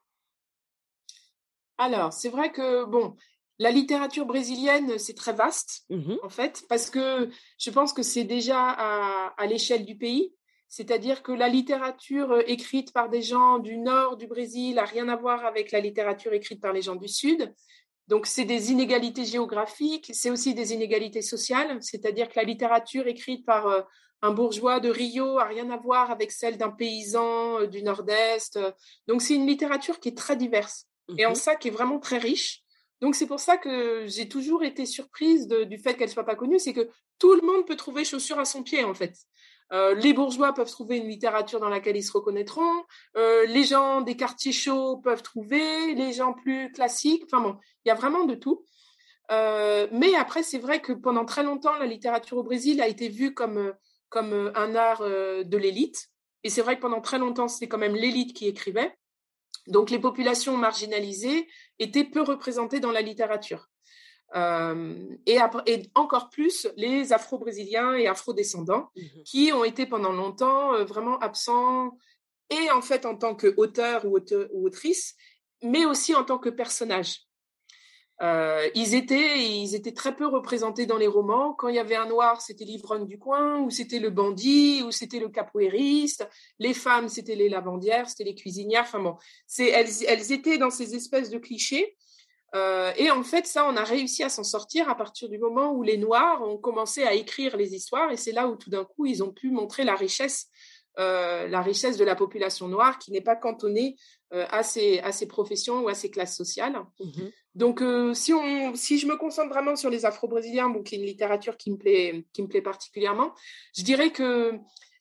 Alors, c'est vrai que, bon, la littérature brésilienne, c'est très vaste, mmh en fait, parce que je pense que c'est déjà à, à l'échelle du pays. C'est-à-dire que la littérature écrite par des gens du nord du Brésil n'a rien à voir avec la littérature écrite par les gens du sud. Donc, c'est des inégalités géographiques, c'est aussi des inégalités sociales, c'est-à-dire que la littérature écrite par euh, un bourgeois de Rio a rien à voir avec celle d'un paysan euh, du Nord-Est. Donc, c'est une littérature qui est très diverse et en mhm. ça qui est vraiment très riche. Donc, c'est pour ça que j'ai toujours été surprise du fait qu'elle soit pas connue, c'est que tout le monde peut trouver chaussure à son pied, en fait. Euh, les bourgeois peuvent trouver une littérature dans laquelle ils se reconnaîtront. Euh, les gens des quartiers chauds peuvent trouver. Les gens plus classiques. Enfin bon, il y a vraiment de tout. Euh, mais après, c'est vrai que pendant très longtemps, la littérature au Brésil a été vue comme, comme un art de l'élite. Et c'est vrai que pendant très longtemps, c'était quand même l'élite qui écrivait. Donc les populations marginalisées étaient peu représentées dans la littérature. Euh, et, encore plus les Afro-Brésiliens et Afro-descendants mmh qui ont été pendant longtemps euh, vraiment absents et en fait en tant qu'auteur ou, ou autrice, mais aussi en tant que personnage. Euh, ils, étaient, ils étaient très peu représentés dans les romans. Quand il y avait un noir, c'était l'ivrogne du coin, ou c'était le bandit, ou c'était le capoeiriste. Les femmes, c'était les lavandières, c'était les cuisinières. Enfin bon, elles, elles étaient dans ces espèces de clichés. Euh, et en fait, ça, on a réussi à s'en sortir à partir du moment où les Noirs ont commencé à écrire les histoires. Et c'est là où tout d'un coup, ils ont pu montrer la richesse, euh, la richesse de la population noire qui n'est pas cantonnée à, ces, à professions ou à ces classes sociales. Mmh donc, euh, si, on, si je me concentre vraiment sur les Afro-Brésiliens, bon, qui est une littérature qui me plaît, qui me plaît particulièrement, je dirais que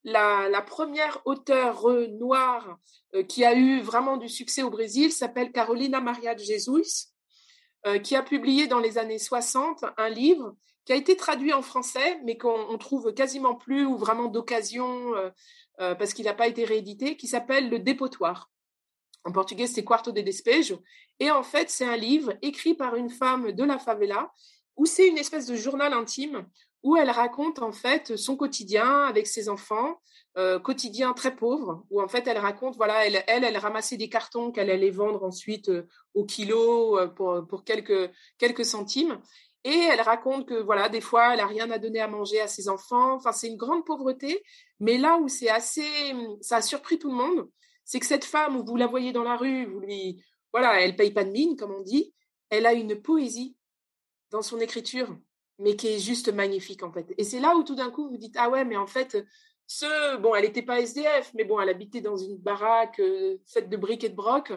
la, la première auteure noire euh, qui a eu vraiment du succès au Brésil s'appelle Carolina Maria de Jesus, euh, qui a publié dans les années 60 un livre qui a été traduit en français, mais qu'on trouve quasiment plus ou vraiment d'occasion parce qu'il n'a pas été réédité, qui s'appelle Le Dépotoir. En portugais, c'est Quarto de Despejo. Et en fait, c'est un livre écrit par une femme de la favela où c'est une espèce de journal intime où elle raconte en fait son quotidien avec ses enfants, euh, quotidien très pauvre, où en fait elle raconte, voilà, elle, elle, ramassait des cartons qu'elle allait vendre ensuite euh, au kilo euh, pour, quelques, quelques centimes. Et elle raconte que voilà, des fois, elle a rien à donner à manger à ses enfants. Enfin, c'est une grande pauvreté. Mais là où c'est assez, ça a surpris tout le monde, c'est que cette femme, vous la voyez dans la rue, vous lui, voilà, elle paye pas de mine, comme on dit, elle a une poésie dans son écriture, mais qui est juste magnifique en fait. Et c'est là où tout d'un coup vous dites ah ouais, mais en fait, ce bon, elle n'était pas SDF, mais bon, elle habitait dans une baraque euh, faite de briques et de broc.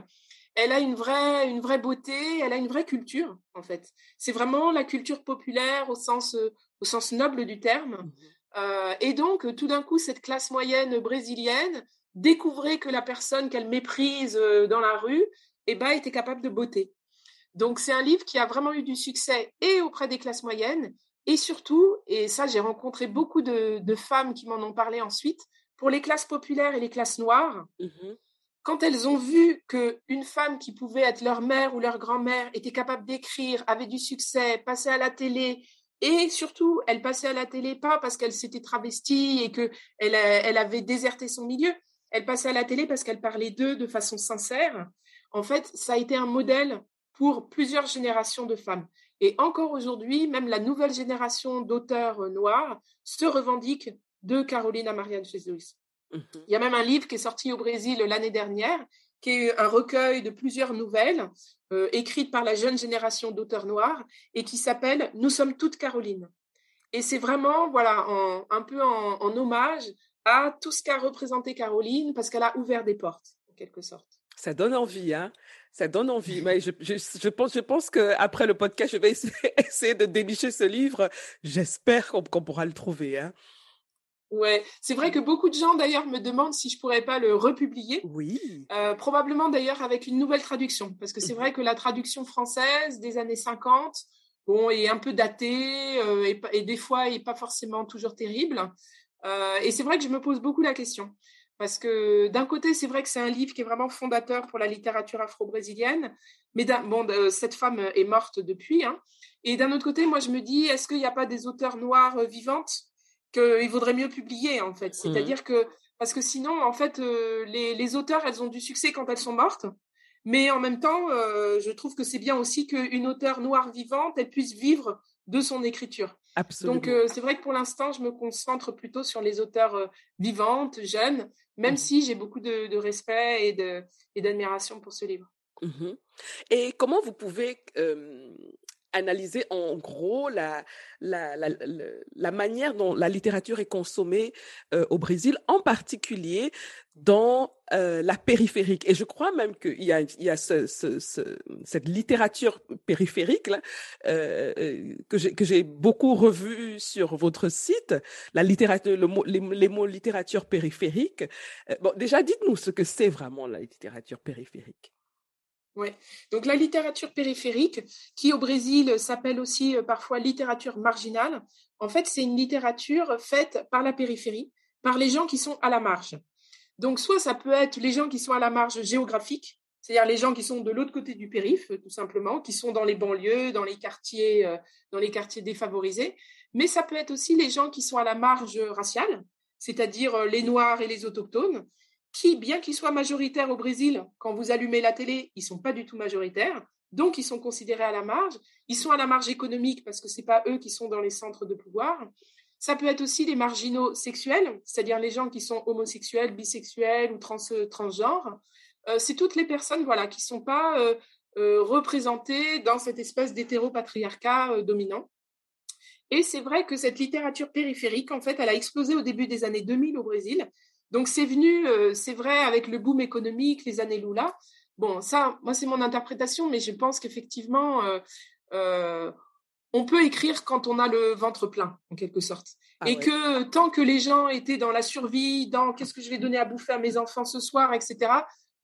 Elle a une vraie, une vraie beauté, elle a une vraie culture en fait. C'est vraiment la culture populaire au sens, euh, au sens noble du terme. Mmh euh, et donc, tout d'un coup, cette classe moyenne brésilienne découvrait que la personne qu'elle méprise dans la rue eh ben, était capable de beauté. Donc c'est un livre qui a vraiment eu du succès et auprès des classes moyennes et surtout, et ça j'ai rencontré beaucoup de, femmes qui m'en ont parlé ensuite, pour les classes populaires et les classes noires, mmh quand elles ont vu qu'une femme qui pouvait être leur mère ou leur grand-mère était capable d'écrire, avait du succès, passait à la télé, et surtout, elle passait à la télé pas parce qu'elle s'était travestie et qu'elle elle avait déserté son milieu, elle passait à la télé parce qu'elle parlait d'eux de façon sincère. En fait, ça a été un modèle pour plusieurs générations de femmes. Et encore aujourd'hui, même la nouvelle génération d'auteurs euh, noirs se revendique de Carolina Maria de Jesus. Mmh Il y a même un livre qui est sorti au Brésil l'année dernière, qui est un recueil de plusieurs nouvelles euh, écrites par la jeune génération d'auteurs noirs et qui s'appelle Nous sommes toutes Caroline. Et c'est vraiment, voilà, un peu en, en hommage à tout ce qu'a représenté Caroline parce qu'elle a ouvert des portes, en quelque sorte.
Ça donne envie, hein. Ça donne envie. Mais je, je, pense, je pense qu'après le podcast, je vais *laughs* essayer, de dénicher ce livre. J'espère qu'on pourra le trouver, hein.
Ouais, c'est vrai que beaucoup de gens d'ailleurs me demandent si je pourrais pas le republier.
Oui.
Euh, probablement d'ailleurs avec une nouvelle traduction, parce que c'est mmh vrai que la traduction française des années 50, bon, est un peu datée euh, et, des fois est pas forcément toujours terrible. Euh, et c'est vrai que je me pose beaucoup la question. Parce que d'un côté, c'est vrai que c'est un livre qui est vraiment fondateur pour la littérature afro-brésilienne, mais bon, cette femme est morte depuis. Hein. Et d'un autre côté, moi, je me dis, est-ce qu'il n'y a pas des auteurs noirs euh, vivantes qu'il vaudrait mieux publier, en fait? Mmh C'est-à-dire que, parce que sinon, en fait, euh, les, auteurs, elles ont du succès quand elles sont mortes. Mais en même temps, euh, je trouve que c'est bien aussi qu'une auteure noire vivante, elle puisse vivre de son écriture.
Absolument.
Donc, c'est vrai que pour l'instant, je me concentre plutôt sur les auteurs vivantes, jeunes, même mmh. si j'ai beaucoup de, respect et d'admiration pour ce livre.
Mmh et comment vous pouvez analyser en gros la, la, la, manière dont la littérature est consommée au Brésil, en particulier dans la périphérique. Et je crois même qu'il y a, il y a ce, ce, cette littérature périphérique là, que j'ai beaucoup revu sur votre site, la littérature, le les, les, mots littérature périphérique. bon, déjà, dites-nous ce que c'est vraiment la littérature périphérique.
Oui. Donc la littérature périphérique, qui au Brésil s'appelle aussi euh, parfois littérature marginale, en fait, c'est une littérature faite par la périphérie, par les gens qui sont à la marge. Donc soit ça peut être les gens qui sont à la marge géographique, c'est-à-dire les gens qui sont de l'autre côté du périph, tout simplement, qui sont dans les banlieues, dans les quartiers, dans les quartiers défavorisés. Mais ça peut être aussi les gens qui sont à la marge raciale, c'est-à-dire les Noirs et les autochtones, qui, bien qu'ils soient majoritaires au Brésil, quand vous allumez la télé, ils sont pas du tout majoritaires. Donc, ils sont considérés à la marge. Ils sont à la marge économique parce que ce n'est pas eux qui sont dans les centres de pouvoir. Ça peut être aussi les marginaux sexuels, c'est-à-dire les gens qui sont homosexuels, bisexuels ou trans, transgenres. Euh, c'est toutes les personnes voilà, qui ne sont pas euh, euh, représentées dans cette espèce d'hétéropatriarcat dominant. Et c'est vrai que cette littérature périphérique, en fait, elle a explosé au début des années 2000 au Brésil. Donc c'est venu, c'est vrai, avec le boom économique, les années Lula, Bon, ça, moi, c'est mon interprétation, mais je pense qu'effectivement, euh, euh, on peut écrire quand on a le ventre plein, en quelque sorte. Ah et que tant que les gens étaient dans la survie, dans qu'est-ce que je vais donner à bouffer à mes enfants ce soir, etc.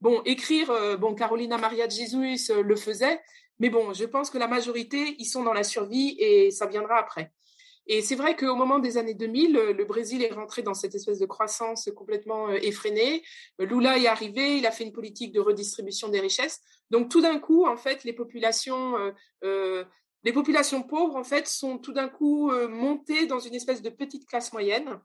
Bon, écrire, euh, bon, Carolina Maria de Jesus le faisait, mais bon, je pense que la majorité, ils sont dans la survie et ça viendra après. Et c'est vrai qu'au moment des années 2000, le Brésil est rentré dans cette espèce de croissance complètement euh, effrénée. Lula est arrivé, il a fait une politique de redistribution des richesses. Donc tout d'un coup, en fait, les populations, euh, euh, les populations pauvres, en fait, sont tout d'un coup montées dans une espèce de petite classe moyenne.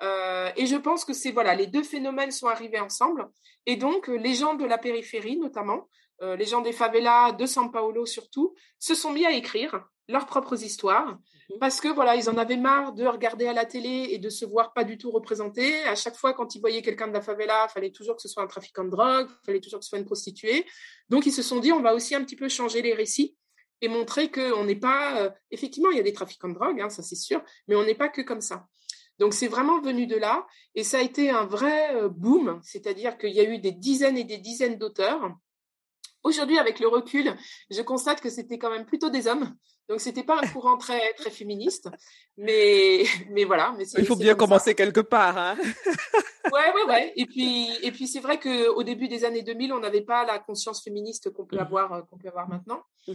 et je pense que c'est voilà, les deux phénomènes sont arrivés ensemble. Et donc les gens de la périphérie, notamment, les gens des favelas de São Paulo surtout, se sont mis à écrire leurs propres histoires parce que voilà, ils en avaient marre de regarder à la télé et de se voir pas du tout représentés. À chaque fois, quand ils voyaient quelqu'un de la favela, il fallait toujours que ce soit un trafiquant de drogue, il fallait toujours que ce soit une prostituée. Donc, ils se sont dit, on va aussi un petit peu changer les récits et montrer qu'on n'est pas. Euh, effectivement, il y a des trafiquants de drogue, hein, ça c'est sûr, mais on n'est pas que comme ça. Donc, c'est vraiment venu de là et ça a été un vrai euh, boom, c'est-à-dire qu'il y a eu des dizaines et des dizaines d'auteurs. Aujourd'hui, avec le recul, je constate que c'était quand même plutôt des hommes donc, c'était pas un courant très, très féministe. Mais, *laughs* mais voilà. Mais
Il faut bien commencer quelque part. Hein
ouais, ouais, ouais. *laughs* Et puis, et puis c'est vrai qu'au début des années 2000, on n'avait pas la conscience féministe qu'on peut, mmh avoir, euh, qu'on peut avoir maintenant. Mmh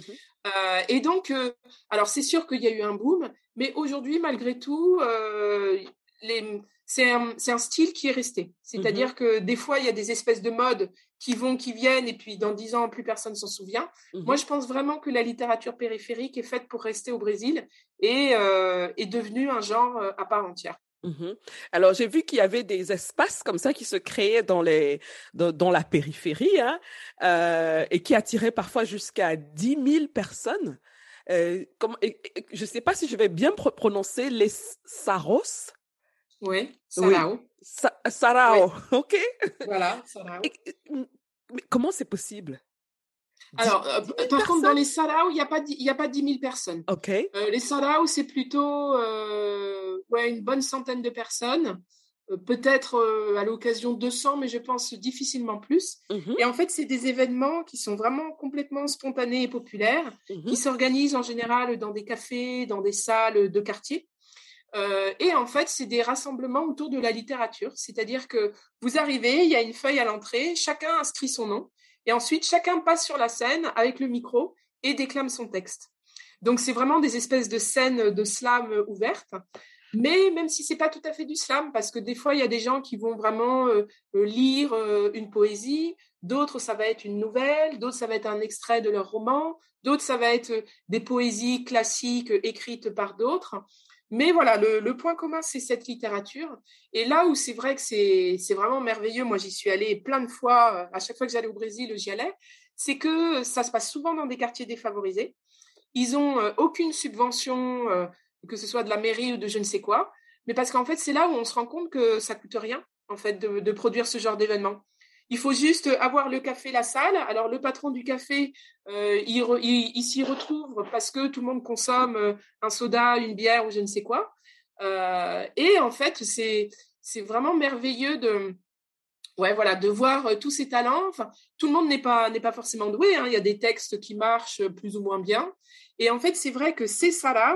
euh, et donc, euh, alors c'est sûr qu'il y a eu un boom, mais aujourd'hui, malgré tout, euh, les, c'est un, un, style qui est resté. C'est-à-dire mmh que des fois, il y a des espèces de modes qui vont, qui viennent, et puis dans dix ans, plus personne s'en souvient. Mmh Moi, je pense vraiment que la littérature périphérique est faite pour rester au Brésil et euh, est devenue un genre euh, à part entière.
Mmh Alors, j'ai vu qu'il y avait des espaces comme ça qui se créaient dans, les, dans, la périphérie hein, euh, et qui attiraient parfois jusqu'à 10 000 personnes. comme, je ne sais pas si je vais bien prononcer les Saros.
Oui, Sarao.
Sarao, *laughs* ok.
Voilà, Sarao.
mais comment c'est possible?
Alors, euh, par contre, dans les Sarao, il n'y a, pas, a pas 10 000 personnes.
OK.
Euh, les Sarao, c'est plutôt euh, ouais, une bonne centaine de personnes. Peut-être à l'occasion 200, mais je pense difficilement plus. Mmh et en fait, c'est des événements qui sont vraiment complètement spontanés et populaires, mmh qui s'organisent en général dans des cafés, dans des salles de quartier. Euh, et en fait, c'est des rassemblements autour de la littérature. C'est-à-dire que vous arrivez, il y a une feuille à l'entrée, chacun inscrit son nom, et ensuite chacun passe sur la scène avec le micro et déclame son texte. Donc c'est vraiment des espèces de scènes de slam ouvertes. Mais même si c'est pas tout à fait du slam, parce que des fois il y a des gens qui vont vraiment euh, euh, lire une poésie, d'autres ça va être une nouvelle, d'autres ça va être un extrait de leur roman, d'autres ça va être des poésies classiques écrites par d'autres. Mais voilà, le, point commun, c'est cette littérature. Et là où c'est vrai que c'est vraiment merveilleux, moi j'y suis allée plein de fois, à chaque fois que j'allais au Brésil, j'y allais, c'est que ça se passe souvent dans des quartiers défavorisés. Ils ont euh, aucune subvention, euh, que ce soit de la mairie ou de je ne sais quoi, mais parce qu'en fait, c'est là où on se rend compte que ça coûte rien, en fait, de produire ce genre d'événement. Il faut juste avoir le café, la salle. Alors le patron du café, euh, il, s'y retrouve parce que tout le monde consomme euh, un soda, une bière ou je ne sais quoi. Euh, et en fait, c'est c'est vraiment merveilleux de ouais voilà de voir tous ces talents. Enfin, tout le monde n'est pas n'est pas forcément doué. Hein. Il y a des textes qui marchent plus ou moins bien. Et en fait, c'est vrai que c'est ça là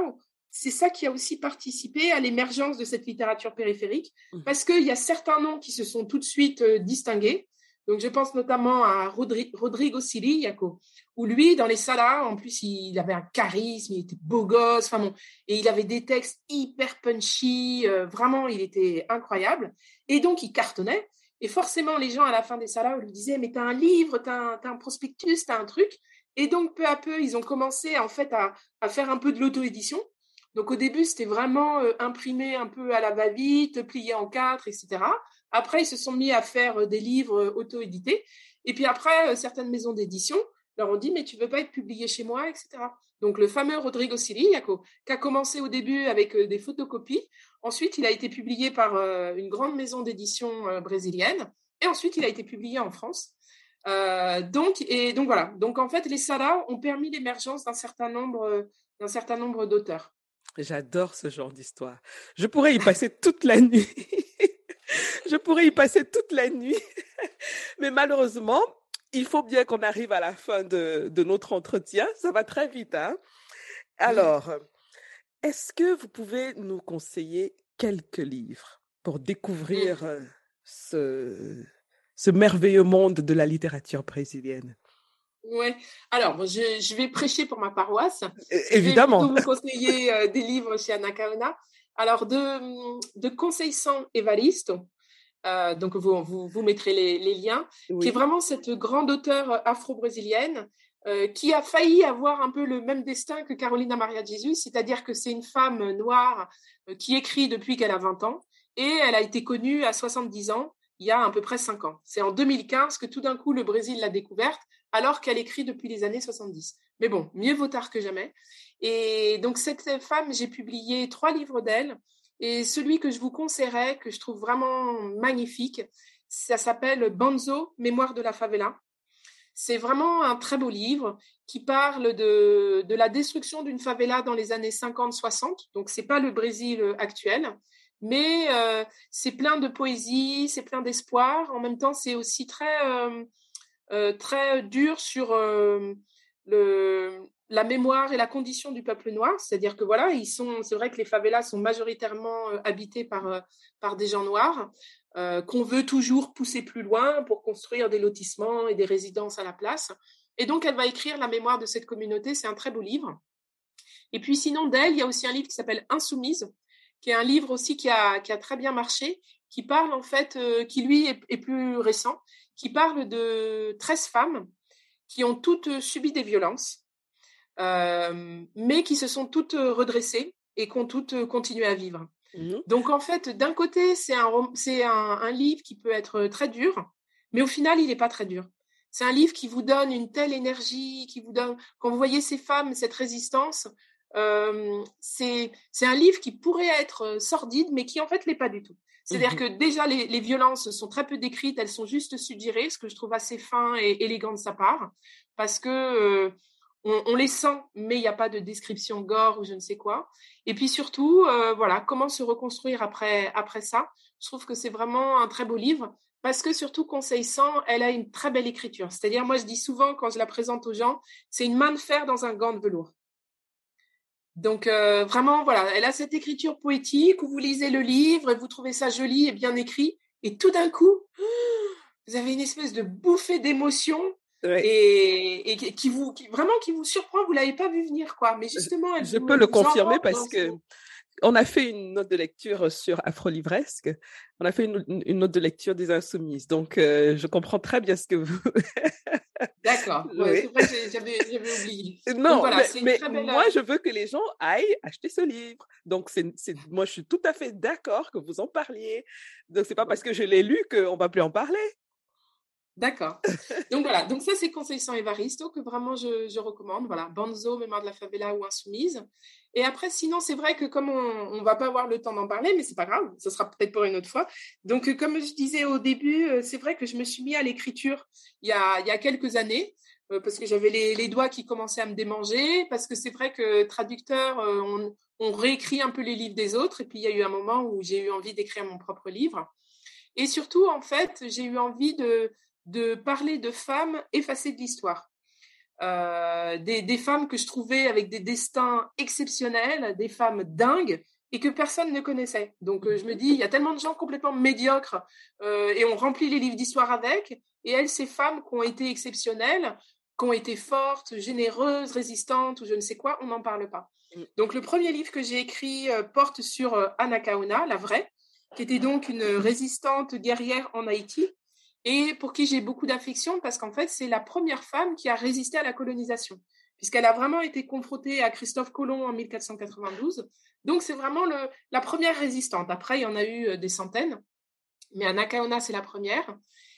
c'est ça qui a aussi participé à l'émergence de cette littérature périphérique, mmh. parce qu'il y a certains noms qui se sont tout de suite distingués. Donc, je pense notamment à Rodrigo Siriaco, où lui, dans les salas, en plus, il avait un charisme, il était beau gosse, enfin bon, et il avait des textes hyper punchy, euh, vraiment, il était incroyable. Et donc, il cartonnait. Et forcément, les gens, à la fin des salas, lui disaient, mais tu as un livre, tu as, un prospectus, tu as un truc. Et donc, peu à peu, ils ont commencé en fait à, faire un peu de l'auto-édition. Donc, au début, c'était vraiment euh, imprimé un peu à la va-vite, plié en quatre, etc. Après, ils se sont mis à faire euh, des livres euh, auto-édités. Et puis après, certaines maisons d'édition leur ont dit, mais tu veux pas être publié chez moi, etc. Donc, le fameux Rodrigo Siriaco, qui a commencé au début avec des photocopies. Ensuite, il a été publié par une grande maison d'édition brésilienne. Et ensuite, il a été publié en France. Euh, donc, voilà. Donc en fait, les salas ont permis l'émergence d'un certain nombre d'auteurs.
J'adore ce genre d'histoire. Je pourrais y passer toute la nuit. *laughs* Je pourrais y passer toute la nuit. *laughs* Mais malheureusement, il faut bien qu'on arrive à la fin de, de, notre entretien. Ça va très vite. Hein Alors, est-ce que vous pouvez nous conseiller quelques livres pour découvrir mmh. ce, ce merveilleux monde de la littérature brésilienne?
Ouais. Alors, je, vais prêcher pour ma paroisse.
Évidemment.
Je vais vous *laughs* conseiller euh, des livres chez Anacaona. Alors, de, de Conseil sans Evaristo, euh, donc vous, vous, mettrez les, liens, qui est vraiment cette grande auteure afro-brésilienne euh, qui a failli avoir un peu le même destin que Carolina Maria Jesus, c'est-à-dire que c'est une femme noire qui écrit depuis qu'elle a 20 ans et elle a été connue à 70 ans il y a à peu près cinq ans. C'est en 2015 que tout d'un coup le Brésil l'a découverte, alors qu'elle écrit depuis les années 70. Mais bon, mieux vaut tard que jamais. Et donc cette femme, j'ai publié trois livres d'elle, et celui que je vous conseillerais, que je trouve vraiment magnifique, ça s'appelle Banzo, Mémoire de la favela. C'est vraiment un très beau livre qui parle de, la destruction d'une favela dans les années 50-60. Donc, c'est pas le Brésil actuel, mais euh, c'est plein de poésie, c'est plein d'espoir. En même temps, c'est aussi très, euh, euh, très dur sur le, la mémoire et la condition du peuple noir. C'est-à-dire que voilà, ils sont, c'est vrai que les favelas sont majoritairement habitées par, par des gens noirs. qu'on veut toujours pousser plus loin pour construire des lotissements et des résidences à la place. Et donc, elle va écrire la mémoire de cette communauté. C'est un très beau livre. Et puis, sinon, d'elle, il y a aussi un livre qui s'appelle Insoumise, qui est un livre aussi qui a, qui a très bien marché, qui parle en fait, euh, qui lui est, plus récent, qui parle de 13 femmes qui ont toutes subi des violences, euh, mais qui se sont toutes redressées et qui ont toutes continué à vivre. Mmh. Donc en fait, d'un côté, c'est un, c'est un, un, livre qui peut être très dur, mais au final, il n'est pas très dur. C'est un livre qui vous donne une telle énergie, qui vous donne, quand vous voyez ces femmes, cette résistance, euh, c'est un livre qui pourrait être euh, sordide, mais qui en fait l'est pas du tout. C'est-à-dire mmh que déjà les, violences sont très peu décrites, elles sont juste suggérées, ce que je trouve assez fin et élégant de sa part, parce que euh, on, les sent, mais il n'y a pas de description gore ou je ne sais quoi. Et puis surtout, voilà, comment se reconstruire après après ça. Je trouve que c'est vraiment un très beau livre parce que surtout Conseil 100, elle a une très belle écriture. C'est-à-dire, moi je dis souvent quand je la présente aux gens, c'est une main de fer dans un gant de velours. Donc euh, vraiment, voilà, elle a cette écriture poétique où vous lisez le livre et vous trouvez ça joli et bien écrit, et tout d'un coup, *gasps* vous avez une espèce de bouffée d'émotion et, qui vous vraiment qui vous surprend, vous l'avez pas vu venir quoi. Mais justement,
je peux le confirmer parce que on a fait une note de lecture sur Afro-Livresque. On a fait une, note de lecture des Insoumises. Donc, euh, je comprends très bien ce que vous. *laughs*
D'accord. Que j'avais oublié. *laughs*
Non, mais, moi, euh je veux que les gens aillent acheter ce livre. Donc, c'est moi, je suis tout à fait d'accord que vous en parliez. Donc, c'est pas parce que je l'ai lu qu'on va plus en parler.
D'accord. Donc voilà, donc ça c'est Conseil sans Evaristo que vraiment je, recommande. Voilà, Banzo, Mémoire de la favela ou Insoumise. Et après, sinon, c'est vrai que comme on ne va pas avoir le temps d'en parler, mais c'est pas grave, ce sera peut-être pour une autre fois. Donc, euh, comme je disais au début, euh, c'est vrai que je me suis mis à l'écriture il, y a, il y a quelques années, euh, parce que j'avais les, doigts qui commençaient à me démanger, parce que c'est vrai que traducteur, on réécrit un peu les livres des autres, et puis il y a eu un moment où j'ai eu envie d'écrire mon propre livre. Et surtout, en fait, j'ai eu envie de, de parler de femmes effacées de l'histoire. Euh, des, femmes que je trouvais avec des destins exceptionnels, des femmes dingues et que personne ne connaissait. Donc euh, je me dis, il y a tellement de gens complètement médiocres euh, et on remplit les livres d'histoire avec. Et elles, ces femmes qui ont été exceptionnelles, qui ont été fortes, généreuses, résistantes ou je ne sais quoi, on n'en parle pas. Mm. Donc le premier livre que j'ai écrit porte sur Anna Kauna, la vraie, qui était donc une résistante guerrière en Haïti et pour qui j'ai beaucoup d'affection parce qu'en fait, c'est la première femme qui a résisté à la colonisation, puisqu'elle a vraiment été confrontée à Christophe Colomb en 1492. Donc, c'est vraiment le, la première résistante. Après, il y en a eu euh, des centaines, mais Anakaona, c'est la première.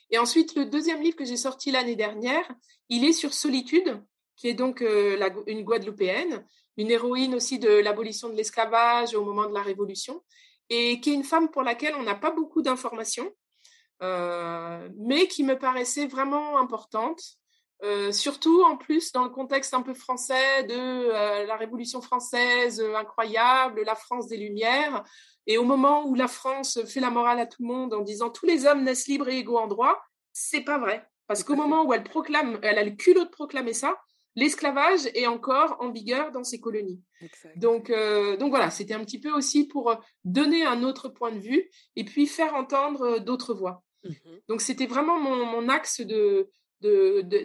Et ensuite, le deuxième livre que j'ai sorti l'année dernière, il est sur Solitude, qui est donc euh, une Guadeloupéenne, une héroïne aussi de l'abolition de l'esclavage au moment de la Révolution, et qui est une femme pour laquelle on n'a pas beaucoup d'informations, mais qui me paraissait vraiment importante, euh, surtout en plus dans le contexte un peu français de euh, la Révolution française incroyable, la France des Lumières, et au moment où la France fait la morale à tout le monde en disant tous les hommes naissent libres et égaux en droit, c'est pas vrai. Parce qu'au moment où elle proclame, elle a le culot de proclamer ça, l'esclavage est encore en vigueur dans ces colonies. Donc, donc voilà, c'était un petit peu aussi pour donner un autre point de vue et puis faire entendre d'autres voix. Mmh Donc c'était vraiment mon, axe de,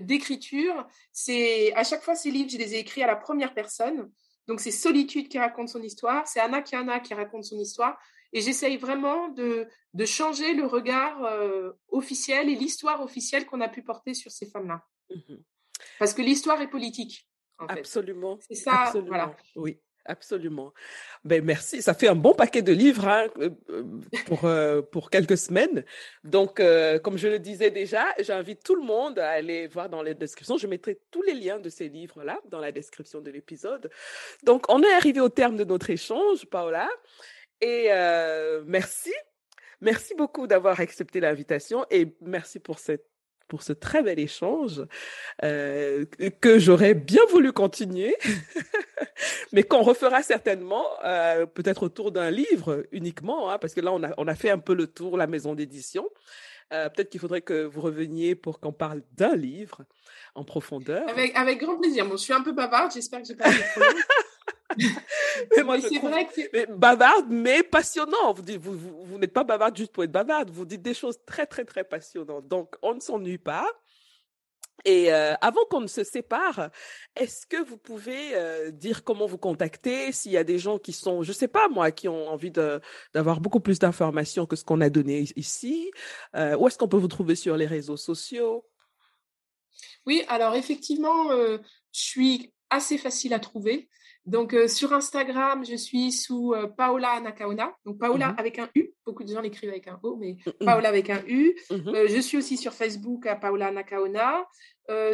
d'écriture. C'est à chaque fois ces livres, je les ai écrits à la première personne. Donc c'est Solitude qui raconte son histoire, c'est Anna Kiana qui raconte son histoire, et j'essaye vraiment de, de changer le regard euh, officiel et l'histoire officielle qu'on a pu porter sur ces femmes-là. Mmh Parce que l'histoire est politique.
Absolument.
C'est ça. Voilà.
Oui. Absolument. Ben merci. Ça fait un bon paquet de livres hein, euh, euh, pour euh, pour quelques semaines. Donc, comme je le disais déjà, j'invite tout le monde à aller voir dans les descriptions. Je mettrai tous les liens de ces livres-là dans la description de l'épisode. Donc, on est arrivé au terme de notre échange, Paola. Et merci, merci beaucoup d'avoir accepté l'invitation et merci pour cette pour ce très bel échange euh, que j'aurais bien voulu continuer, *laughs* mais qu'on refera certainement euh, peut-être autour d'un livre uniquement, hein, parce que là on a, on a fait un peu le tour, la maison d'édition. Euh, peut-être qu'il faudrait que vous reveniez pour qu'on parle d'un livre en profondeur.
Avec, avec grand plaisir. Bon, je suis un peu bavarde, j'espère que j'ai pas *laughs*
mais moi, je vrai que... bavarde, mais passionnant. Vous, vous, vous, vous n'êtes pas bavarde juste pour être bavarde. Vous dites des choses très, très, très passionnantes. Donc, on ne s'ennuie pas. Et euh, avant qu'on ne se sépare, est-ce que vous pouvez euh, dire comment vous contacter? S'il y a des gens qui sont, je sais pas moi, qui ont envie d'avoir beaucoup plus d'informations que ce qu'on a donné ici euh, Où est-ce qu'on peut vous trouver sur les réseaux sociaux?
Oui, alors effectivement, je suis assez facile à trouver. Donc euh, sur Instagram, je suis sous euh, Paola Nakaona. Donc Paola mmh avec un U. Beaucoup de gens l'écrivent avec un O, mais Paola avec un U. Mmh euh, je suis aussi sur Facebook à Paola Nakaona.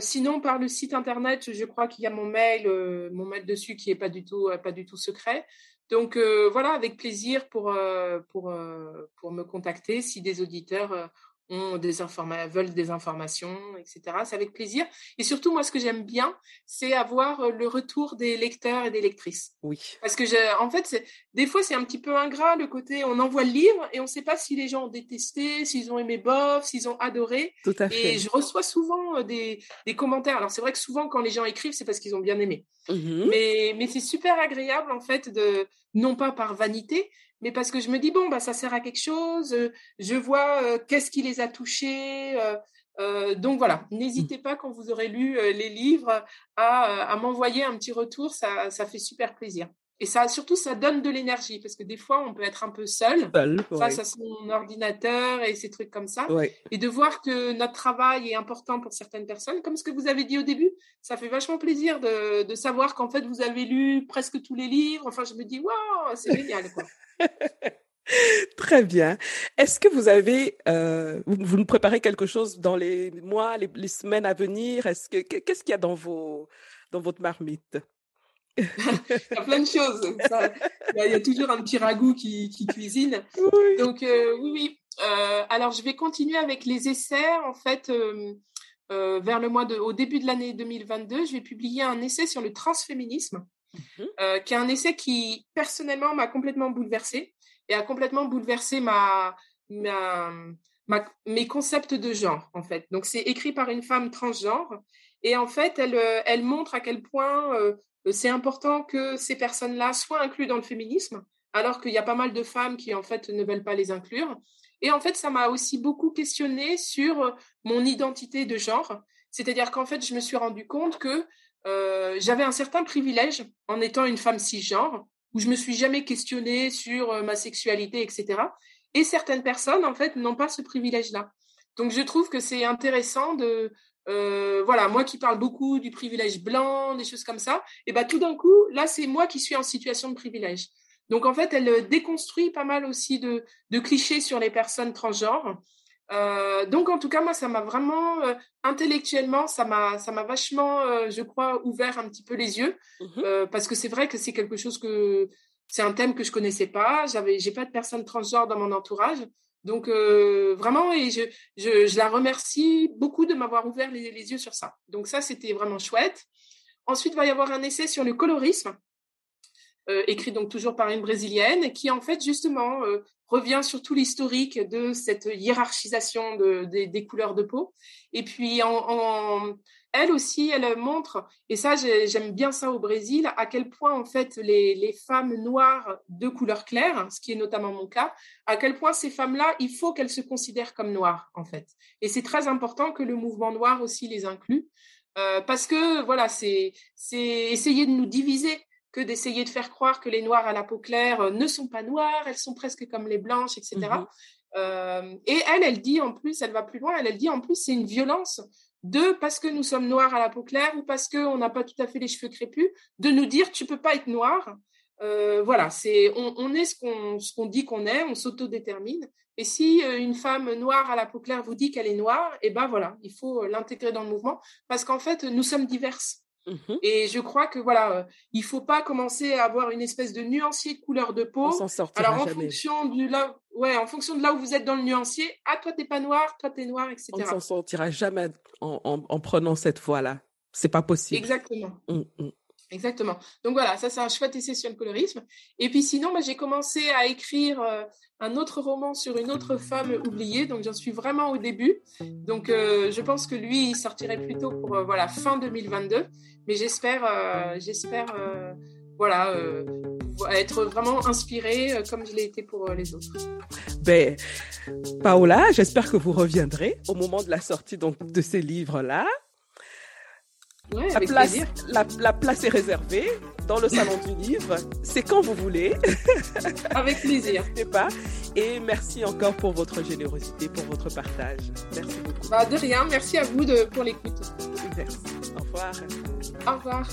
sinon, par le site internet, je crois qu'il y a mon mail, mon mail dessus qui est pas du tout, pas du tout secret. Donc voilà, avec plaisir pour pour pour me contacter si des auditeurs ont des veulent des informations, etc. C'est avec plaisir. Et surtout, moi, ce que j'aime bien, c'est avoir euh, le retour des lecteurs et des lectrices.
Oui.
Parce que, en fait, des fois, c'est un petit peu ingrat le côté, on envoie le livre et on ne sait pas si les gens ont détesté, s'ils ont aimé bof, s'ils ont adoré.
Tout à fait.
Et je reçois souvent euh, des, des commentaires. Alors, c'est vrai que souvent, quand les gens écrivent, c'est parce qu'ils ont bien aimé. Mmh mais, mais c'est super agréable, en fait, de, non pas par vanité, mais parce que je me dis bon bah ça sert à quelque chose, euh, je vois euh, qu'est-ce qui les a touchés. Euh, donc voilà, n'hésitez pas quand vous aurez lu les livres à, m'envoyer un petit retour, ça, ça fait super plaisir. Et ça, surtout, ça donne de l'énergie parce que des fois, on peut être un peu seul, face à son ordinateur et ces trucs comme ça. Et de voir que notre travail est important pour certaines personnes, comme ce que vous avez dit au début, ça fait vachement plaisir de, de savoir qu'en fait, vous avez lu presque tous les livres. Enfin, je me dis, waouh, c'est génial, quoi. *laughs*
Très bien. Est-ce que vous avez, euh, vous, nous préparez quelque chose dans les mois, les, semaines à venir? Est-ce que qu'est-ce qu'il y a dans vos, dans votre marmite? *laughs*
il y a plein de choses. il, y a, toujours un petit ragoût qui, cuisine. Donc euh, oui, oui. Euh, alors je vais continuer avec les essais. En fait, vers le mois de, au début de l'année 2022, je vais publier un essai sur le transféminisme. Mmh euh, qui est un essai qui, personnellement, m'a complètement bouleversée et a complètement bouleversé ma, mes concepts de genre, en fait. Donc, c'est écrit par une femme transgenre et en fait, elle, euh, elle montre à quel point euh, c'est important que ces personnes-là soient incluses dans le féminisme, alors qu'il y a pas mal de femmes qui, en fait, ne veulent pas les inclure. Et en fait, ça m'a aussi beaucoup questionné sur mon identité de genre. C'est-à-dire qu'en fait, je me suis rendu compte que euh, j'avais un certain privilège en étant une femme cisgenre, où je me suis jamais questionnée sur euh, ma sexualité, etc. Et certaines personnes, en fait, n'ont pas ce privilège-là. Donc, je trouve que c'est intéressant de, euh, voilà, moi qui parle beaucoup du privilège blanc, des choses comme ça, et ben tout d'un coup, là, c'est moi qui suis en situation de privilège. Donc, en fait, elle déconstruit pas mal aussi de, de clichés sur les personnes transgenres. Euh, donc, en tout cas, moi, ça m'a vraiment, euh, intellectuellement, ça m'a, ça m'a vachement, euh, je crois, ouvert un petit peu les yeux, mmh parce que c'est vrai que c'est quelque chose que, c'est un thème que je connaissais pas. J'avais, j'ai pas de personnes transgenres dans mon entourage. Donc vraiment, et je, je, la remercie beaucoup de m'avoir ouvert les, yeux sur ça. Donc ça, c'était vraiment chouette. Ensuite, il va y avoir un essai sur le colorisme. Euh, écrit donc toujours par une brésilienne, qui en fait justement euh, revient sur tout l'historique de cette hiérarchisation de, des couleurs de peau. Et puis en, elle aussi, elle montre, et ça j'aime bien ça au Brésil, à quel point en fait les, les, femmes noires de couleur claire, ce qui est notamment mon cas, à quel point ces femmes-là, il faut qu'elles se considèrent comme noires en fait. Et c'est très important que le mouvement noir aussi les inclue. Euh, parce que voilà, c'est essayer de nous diviser que d'essayer de faire croire que les noirs à la peau claire euh, ne sont pas noirs, elles sont presque comme les blanches, etc. Mmh euh, et elle, elle dit en plus, elle va plus loin, elle, elle dit en plus, c'est une violence de parce que nous sommes noirs à la peau claire ou parce qu'on n'a pas tout à fait les cheveux crépus, de nous dire tu peux pas être noir. Euh, voilà, c'est on, est ce qu'on ce qu'on dit qu'on est, on s'autodétermine. Et si une femme noire à la peau claire vous dit qu'elle est noire, et eh ben voilà, il faut l'intégrer dans le mouvement parce qu'en fait nous sommes diverses. Mmh Et je crois que voilà, euh, il faut pas commencer à avoir une espèce de nuancier de couleur de peau. Alors en fonction du là, ouais, en fonction de là où vous êtes dans le nuancier, ah toi t'es pas noir, toi t'es noir, etc.
On s'en sortira jamais en, en, prenant cette voie-là. C'est pas possible.
Exactement. Mmh, mmh. Exactement. Donc voilà, ça c'est un chouette essai sur le colorisme. Et puis sinon, bah, j'ai commencé à écrire euh, un autre roman sur une autre femme oubliée. Donc j'en suis vraiment au début. Donc euh, je pense que lui, il sortirait plutôt pour euh, voilà fin 2022. Mais j'espère, j'espère voilà être vraiment inspirée comme je l'ai été pour les autres.
Ben, Paola, j'espère que vous reviendrez au moment de la sortie donc de ces livres là la, place, la, place est réservée dans le salon du livre. C'est quand vous voulez. *laughs*
avec plaisir.
pas. Et merci encore pour votre générosité, pour votre partage. Merci beaucoup.
Bah, de rien. Merci à vous de, pour l'écoute.
Merci. Au revoir.
Au revoir.